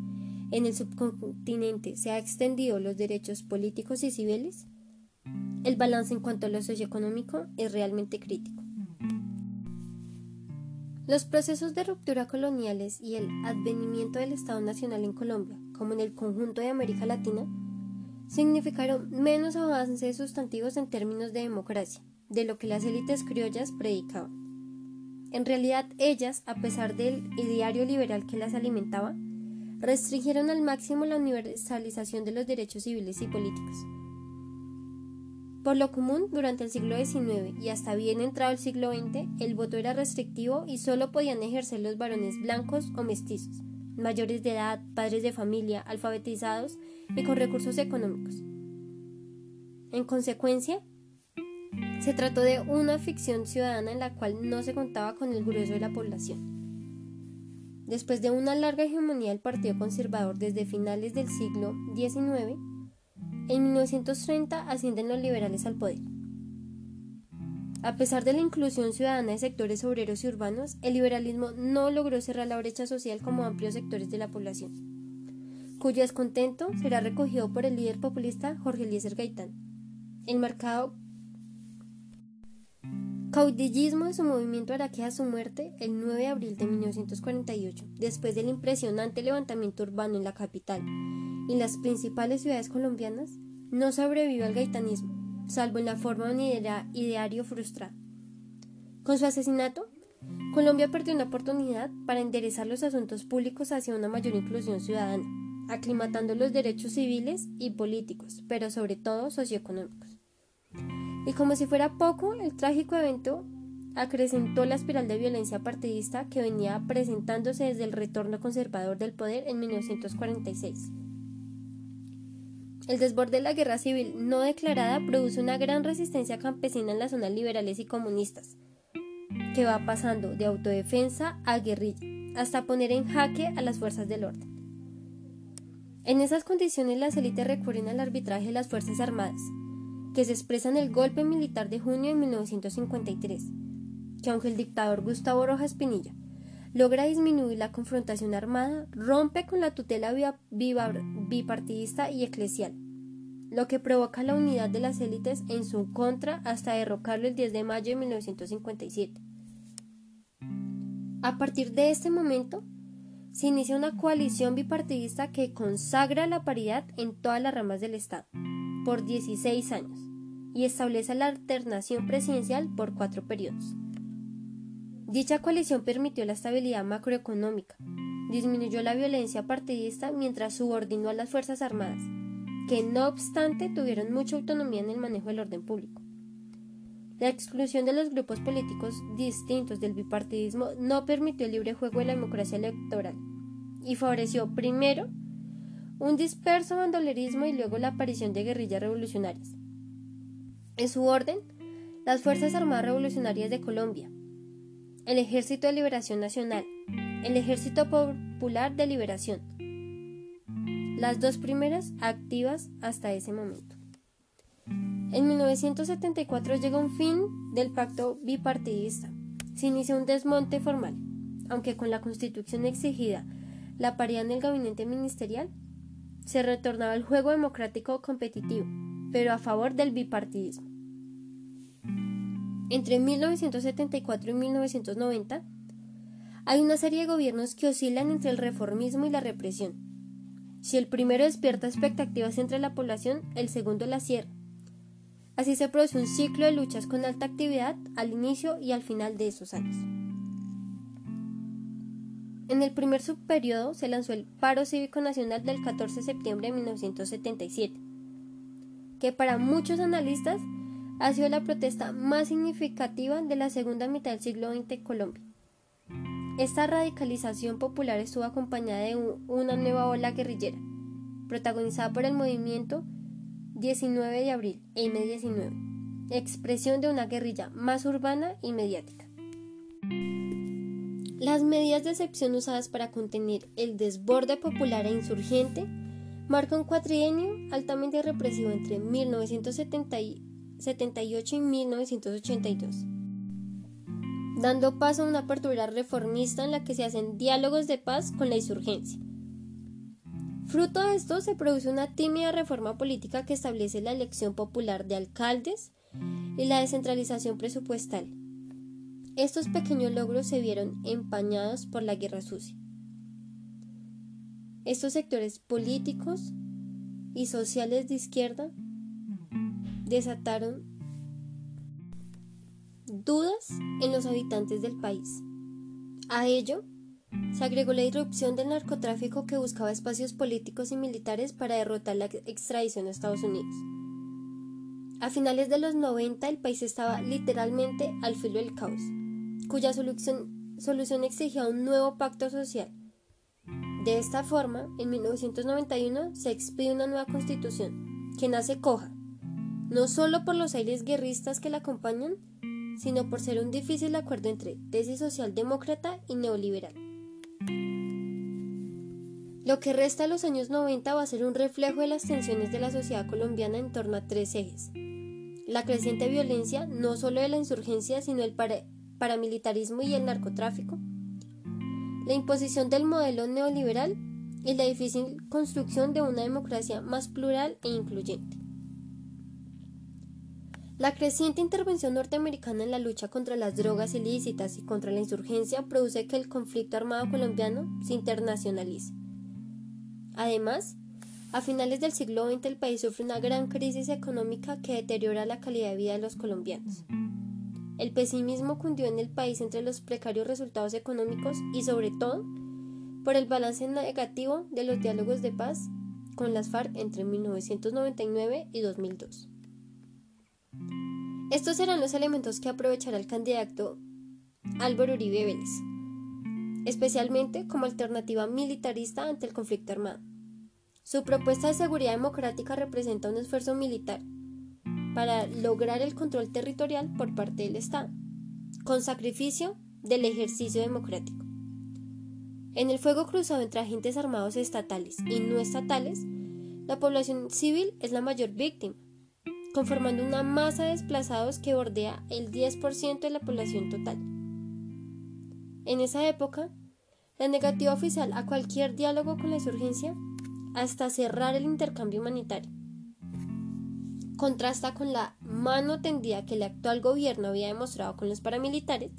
[SPEAKER 1] en el subcontinente se ha extendido los derechos políticos y civiles, el balance en cuanto a lo socioeconómico es realmente crítico. Los procesos de ruptura coloniales y el advenimiento del Estado Nacional en Colombia, como en el conjunto de América Latina, significaron menos avances sustantivos en términos de democracia, de lo que las élites criollas predicaban. En realidad, ellas, a pesar del ideario liberal que las alimentaba, restringieron al máximo la universalización de los derechos civiles y políticos, por lo común, durante el siglo XIX y hasta bien entrado el siglo XX, el voto era restrictivo y solo podían ejercer los varones blancos o mestizos, mayores de edad, padres de familia, alfabetizados y con recursos económicos. En consecuencia, se trató de una ficción ciudadana en la cual no se contaba con el grueso de la población. Después de una larga hegemonía del Partido Conservador desde finales del siglo XIX, en 1930 ascienden los liberales al poder. A pesar de la inclusión ciudadana de sectores obreros y urbanos, el liberalismo no logró cerrar la brecha social como amplios sectores de la población, cuyo descontento será recogido por el líder populista Jorge Eliezer Gaitán. El marcado caudillismo de su movimiento hará que a su muerte el 9 de abril de 1948, después del impresionante levantamiento urbano en la capital y las principales ciudades colombianas, no sobrevivió al gaitanismo, salvo en la forma de un ideario frustrado. Con su asesinato, Colombia perdió una oportunidad para enderezar los asuntos públicos hacia una mayor inclusión ciudadana, aclimatando los derechos civiles y políticos, pero sobre todo socioeconómicos. Y como si fuera poco, el trágico evento acrecentó la espiral de violencia partidista que venía presentándose desde el retorno conservador del poder en 1946. El desborde de la guerra civil no declarada produce una gran resistencia campesina en las zonas liberales y comunistas, que va pasando de autodefensa a guerrilla, hasta poner en jaque a las fuerzas del orden. En esas condiciones las élites recurren al arbitraje de las Fuerzas Armadas, que se expresa en el golpe militar de junio de 1953, que aunque el dictador Gustavo Rojas Pinilla logra disminuir la confrontación armada, rompe con la tutela bipartidista y eclesial, lo que provoca la unidad de las élites en su contra hasta derrocarlo el 10 de mayo de 1957. A partir de este momento, se inicia una coalición bipartidista que consagra la paridad en todas las ramas del Estado por 16 años y establece la alternación presidencial por cuatro periodos. Dicha coalición permitió la estabilidad macroeconómica, disminuyó la violencia partidista mientras subordinó a las Fuerzas Armadas, que no obstante tuvieron mucha autonomía en el manejo del orden público. La exclusión de los grupos políticos distintos del bipartidismo no permitió el libre juego de la democracia electoral y favoreció primero un disperso bandolerismo y luego la aparición de guerrillas revolucionarias. En su orden, las Fuerzas Armadas Revolucionarias de Colombia, el Ejército de Liberación Nacional, el Ejército Popular de Liberación, las dos primeras activas hasta ese momento. En 1974 llega un fin del pacto bipartidista. Se inicia un desmonte formal, aunque con la constitución exigida la paridad en el gabinete ministerial, se retornaba al juego democrático competitivo, pero a favor del bipartidismo. Entre 1974 y 1990, hay una serie de gobiernos que oscilan entre el reformismo y la represión. Si el primero despierta expectativas entre la población, el segundo la cierra. Así se produce un ciclo de luchas con alta actividad al inicio y al final de esos años. En el primer subperiodo se lanzó el Paro Cívico Nacional del 14 de septiembre de 1977, que para muchos analistas ha sido la protesta más significativa de la segunda mitad del siglo XX en Colombia. Esta radicalización popular estuvo acompañada de una nueva ola guerrillera, protagonizada por el movimiento 19 de abril, M19, expresión de una guerrilla más urbana y mediática. Las medidas de excepción usadas para contener el desborde popular e insurgente marcan un cuatrienio altamente represivo entre 1978 y 1982, dando paso a una apertura reformista en la que se hacen diálogos de paz con la insurgencia. Fruto de esto se produce una tímida reforma política que establece la elección popular de alcaldes y la descentralización presupuestal. Estos pequeños logros se vieron empañados por la guerra sucia. Estos sectores políticos y sociales de izquierda desataron dudas en los habitantes del país. A ello se agregó la irrupción del narcotráfico que buscaba espacios políticos y militares para derrotar la extradición a Estados Unidos. A finales de los 90 el país estaba literalmente al filo del caos cuya solución, solución exigía un nuevo pacto social. De esta forma, en 1991 se expide una nueva constitución, que nace coja, no solo por los aires guerristas que la acompañan, sino por ser un difícil acuerdo entre tesis socialdemócrata y neoliberal. Lo que resta de los años 90 va a ser un reflejo de las tensiones de la sociedad colombiana en torno a tres ejes. La creciente violencia, no solo de la insurgencia, sino el, paramilitarismo y el narcotráfico, la imposición del modelo neoliberal y la difícil construcción de una democracia más plural e incluyente. La creciente intervención norteamericana en la lucha contra las drogas ilícitas y contra la insurgencia produce que el conflicto armado colombiano se internacionalice. Además, a finales del siglo XX el país sufre una gran crisis económica que deteriora la calidad de vida de los colombianos. El pesimismo cundió en el país entre los precarios resultados económicos y sobre todo por el balance negativo de los diálogos de paz con las FARC entre 1999 y 2002. Estos serán los elementos que aprovechará el candidato Álvaro Uribe Vélez, especialmente como alternativa militarista ante el conflicto armado. Su propuesta de seguridad democrática representa un esfuerzo militar para lograr el control territorial por parte del Estado, con sacrificio del ejercicio democrático. En el fuego cruzado entre agentes armados estatales y no estatales, la población civil es la mayor víctima, conformando una masa de desplazados que bordea el 10% de la población total. En esa época, la negativa oficial a cualquier diálogo con la insurgencia hasta cerrar el intercambio humanitario contrasta con la mano tendida que el actual gobierno había demostrado con los paramilitares,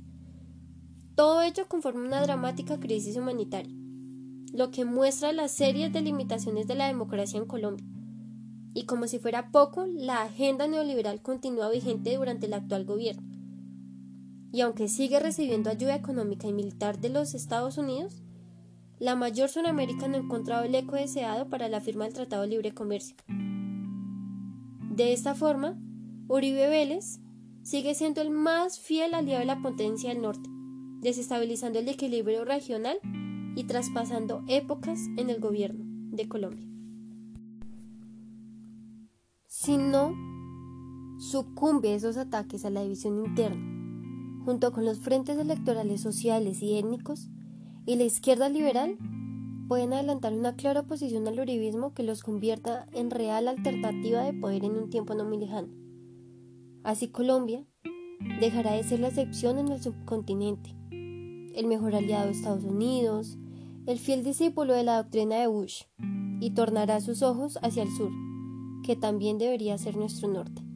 [SPEAKER 1] todo ello conforma una dramática crisis humanitaria, lo que muestra las serias delimitaciones de la democracia en Colombia. Y como si fuera poco, la agenda neoliberal continúa vigente durante el actual gobierno. Y aunque sigue recibiendo ayuda económica y militar de los Estados Unidos, la mayor Sudamérica no ha encontrado el eco deseado para la firma del Tratado de Libre Comercio. De esta forma, Uribe Vélez sigue siendo el más fiel aliado de la potencia del norte, desestabilizando el equilibrio regional y traspasando épocas en el gobierno de Colombia. Si no sucumbe a esos ataques a la división interna, junto con los frentes electorales sociales y étnicos, y la izquierda liberal pueden adelantar una clara oposición al uribismo que los convierta en real alternativa de poder en un tiempo no muy lejano. Así Colombia dejará de ser la excepción en el subcontinente, el mejor aliado de Estados Unidos, el fiel discípulo de la doctrina de Bush, y tornará sus ojos hacia el sur, que también debería ser nuestro norte.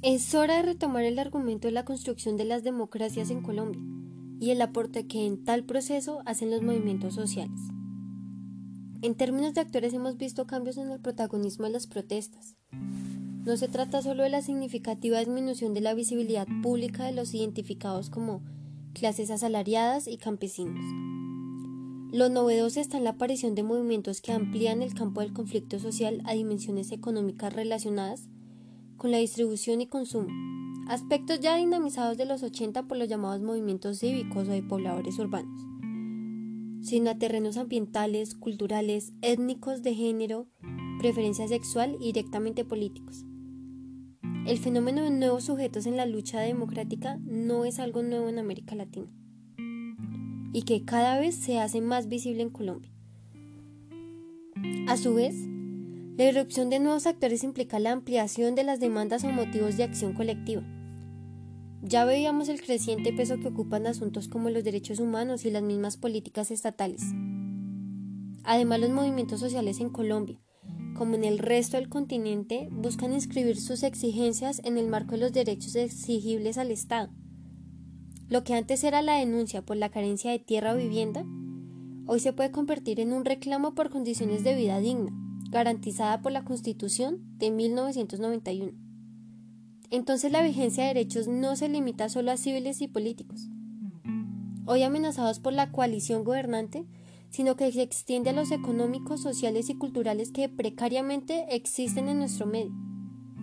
[SPEAKER 1] Es hora de retomar el argumento de la construcción de las democracias en Colombia y el aporte que en tal proceso hacen los movimientos sociales. En términos de actores hemos visto cambios en el protagonismo de las protestas. No se trata solo de la significativa disminución de la visibilidad pública de los identificados como clases asalariadas y campesinos. Lo novedoso está en la aparición de movimientos que amplían el campo del conflicto social a dimensiones económicas relacionadas con la distribución y consumo, aspectos ya dinamizados de los 80 por los llamados movimientos cívicos o de pobladores urbanos, sino a terrenos ambientales, culturales, étnicos, de género, preferencia sexual y directamente políticos. el fenómeno de nuevos sujetos en la lucha democrática no es algo nuevo en América Latina y que cada vez se hace más visible en Colombia. A su vez, la irrupción de nuevos actores implica la ampliación de las demandas o motivos de acción colectiva. Ya veíamos el creciente peso que ocupan asuntos como los derechos humanos y las mismas políticas estatales. Además, los movimientos sociales en Colombia, como en el resto del continente, buscan inscribir sus exigencias en el marco de los derechos exigibles al Estado. Lo que antes era la denuncia por la carencia de tierra o vivienda, hoy se puede convertir en un reclamo por condiciones de vida digna, garantizada por la Constitución de 1991. Entonces la vigencia de derechos no se limita solo a civiles y políticos. Hoy amenazados por la coalición gobernante, sino que se extiende a los económicos, sociales y culturales que precariamente existen en nuestro medio.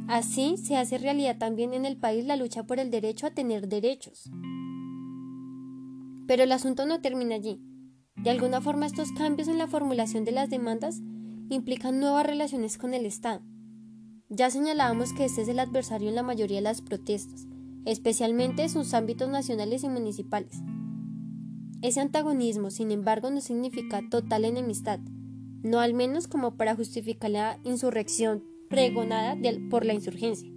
[SPEAKER 1] Así se hace realidad también en el país la lucha por el derecho a tener derechos. Pero el asunto no termina allí. De alguna forma estos cambios en la formulación de las demandas implican nuevas relaciones con el Estado. Ya señalábamos que este es el adversario en la mayoría de las protestas, especialmente en sus ámbitos nacionales y municipales. Ese antagonismo, sin embargo, no significa total enemistad, no al menos como para justificar la insurrección pregonada por la insurgencia.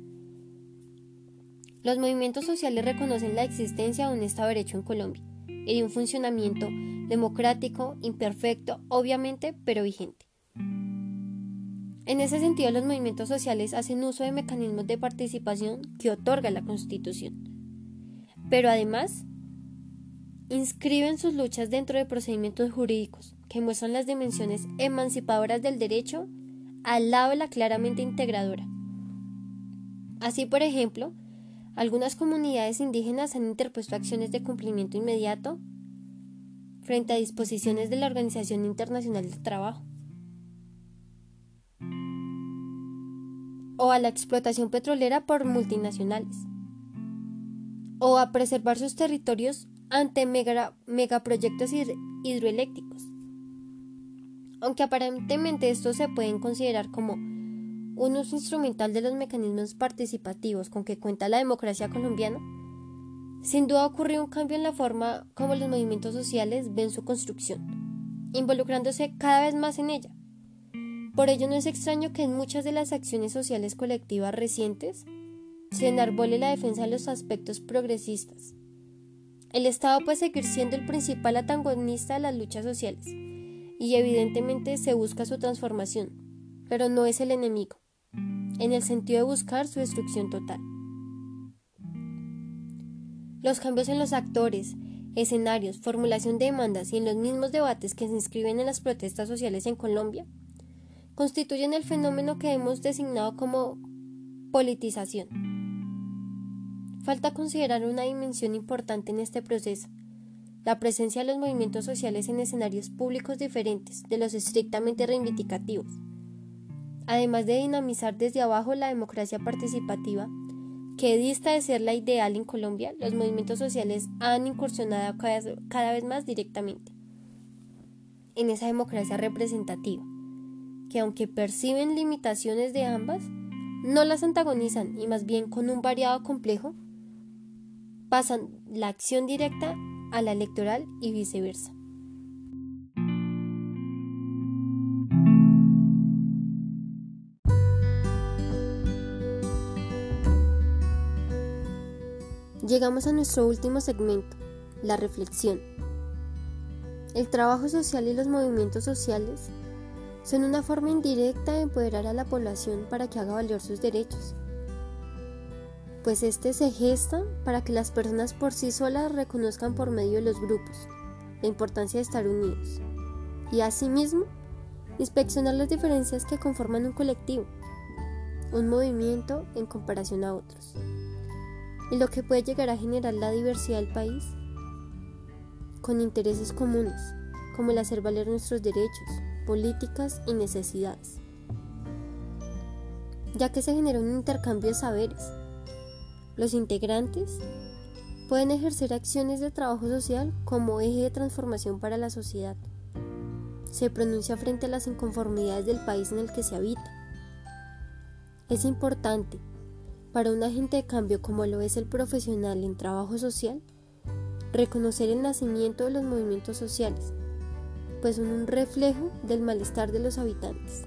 [SPEAKER 1] Los movimientos sociales reconocen la existencia de un Estado de Derecho en Colombia y de un funcionamiento democrático, imperfecto, obviamente, pero vigente. En ese sentido, los movimientos sociales hacen uso de mecanismos de participación que otorga la Constitución. Pero además, inscriben sus luchas dentro de procedimientos jurídicos que muestran las dimensiones emancipadoras del derecho al lado la claramente integradora. Así, por ejemplo, algunas comunidades indígenas han interpuesto acciones de cumplimiento inmediato frente a disposiciones de la Organización Internacional del Trabajo o a la explotación petrolera por multinacionales o a preservar sus territorios ante megaproyectos hidroeléctricos. Aunque aparentemente estos se pueden considerar como un uso instrumental de los mecanismos participativos con que cuenta la democracia colombiana, sin duda ocurrió un cambio en la forma como los movimientos sociales ven su construcción, involucrándose cada vez más en ella. Por ello no es extraño que en muchas de las acciones sociales colectivas recientes se enarbole la defensa de los aspectos progresistas, el Estado puede seguir siendo el principal antagonista de las luchas sociales y evidentemente se busca su transformación, pero no es el enemigo, en el sentido de buscar su destrucción total. Los cambios en los actores, escenarios, formulación de demandas y en los mismos debates que se inscriben en las protestas sociales en Colombia constituyen el fenómeno que hemos designado como politización. Falta considerar una dimensión importante en este proceso, la presencia de los movimientos sociales en escenarios públicos diferentes de los estrictamente reivindicativos. Además de dinamizar desde abajo la democracia participativa, que dista de ser la ideal en Colombia, los movimientos sociales han incursionado cada, vez más directamente en esa democracia representativa, que aunque perciben limitaciones de ambas, no las antagonizan y más bien con un variado complejo pasan la acción directa a la electoral y viceversa. Llegamos a nuestro último segmento, la reflexión. El trabajo social y los movimientos sociales son una forma indirecta de empoderar a la población para que haga valer sus derechos. Pues este se gesta para que las personas por sí solas reconozcan por medio de los grupos la importancia de estar unidos y asimismo inspeccionar las diferencias que conforman un colectivo, un movimiento en comparación a otros, y lo que puede llegar a generar la diversidad del país con intereses comunes, como el hacer valer nuestros derechos, políticas y necesidades, ya que se genera un intercambio de saberes los integrantes pueden ejercer acciones de trabajo social como eje de transformación para la sociedad. Se pronuncia frente a las inconformidades del país en el que se habita. Es importante Para un agente de cambio como lo es el profesional en trabajo social, reconocer el nacimiento de los movimientos sociales, pues son un reflejo del malestar de los habitantes.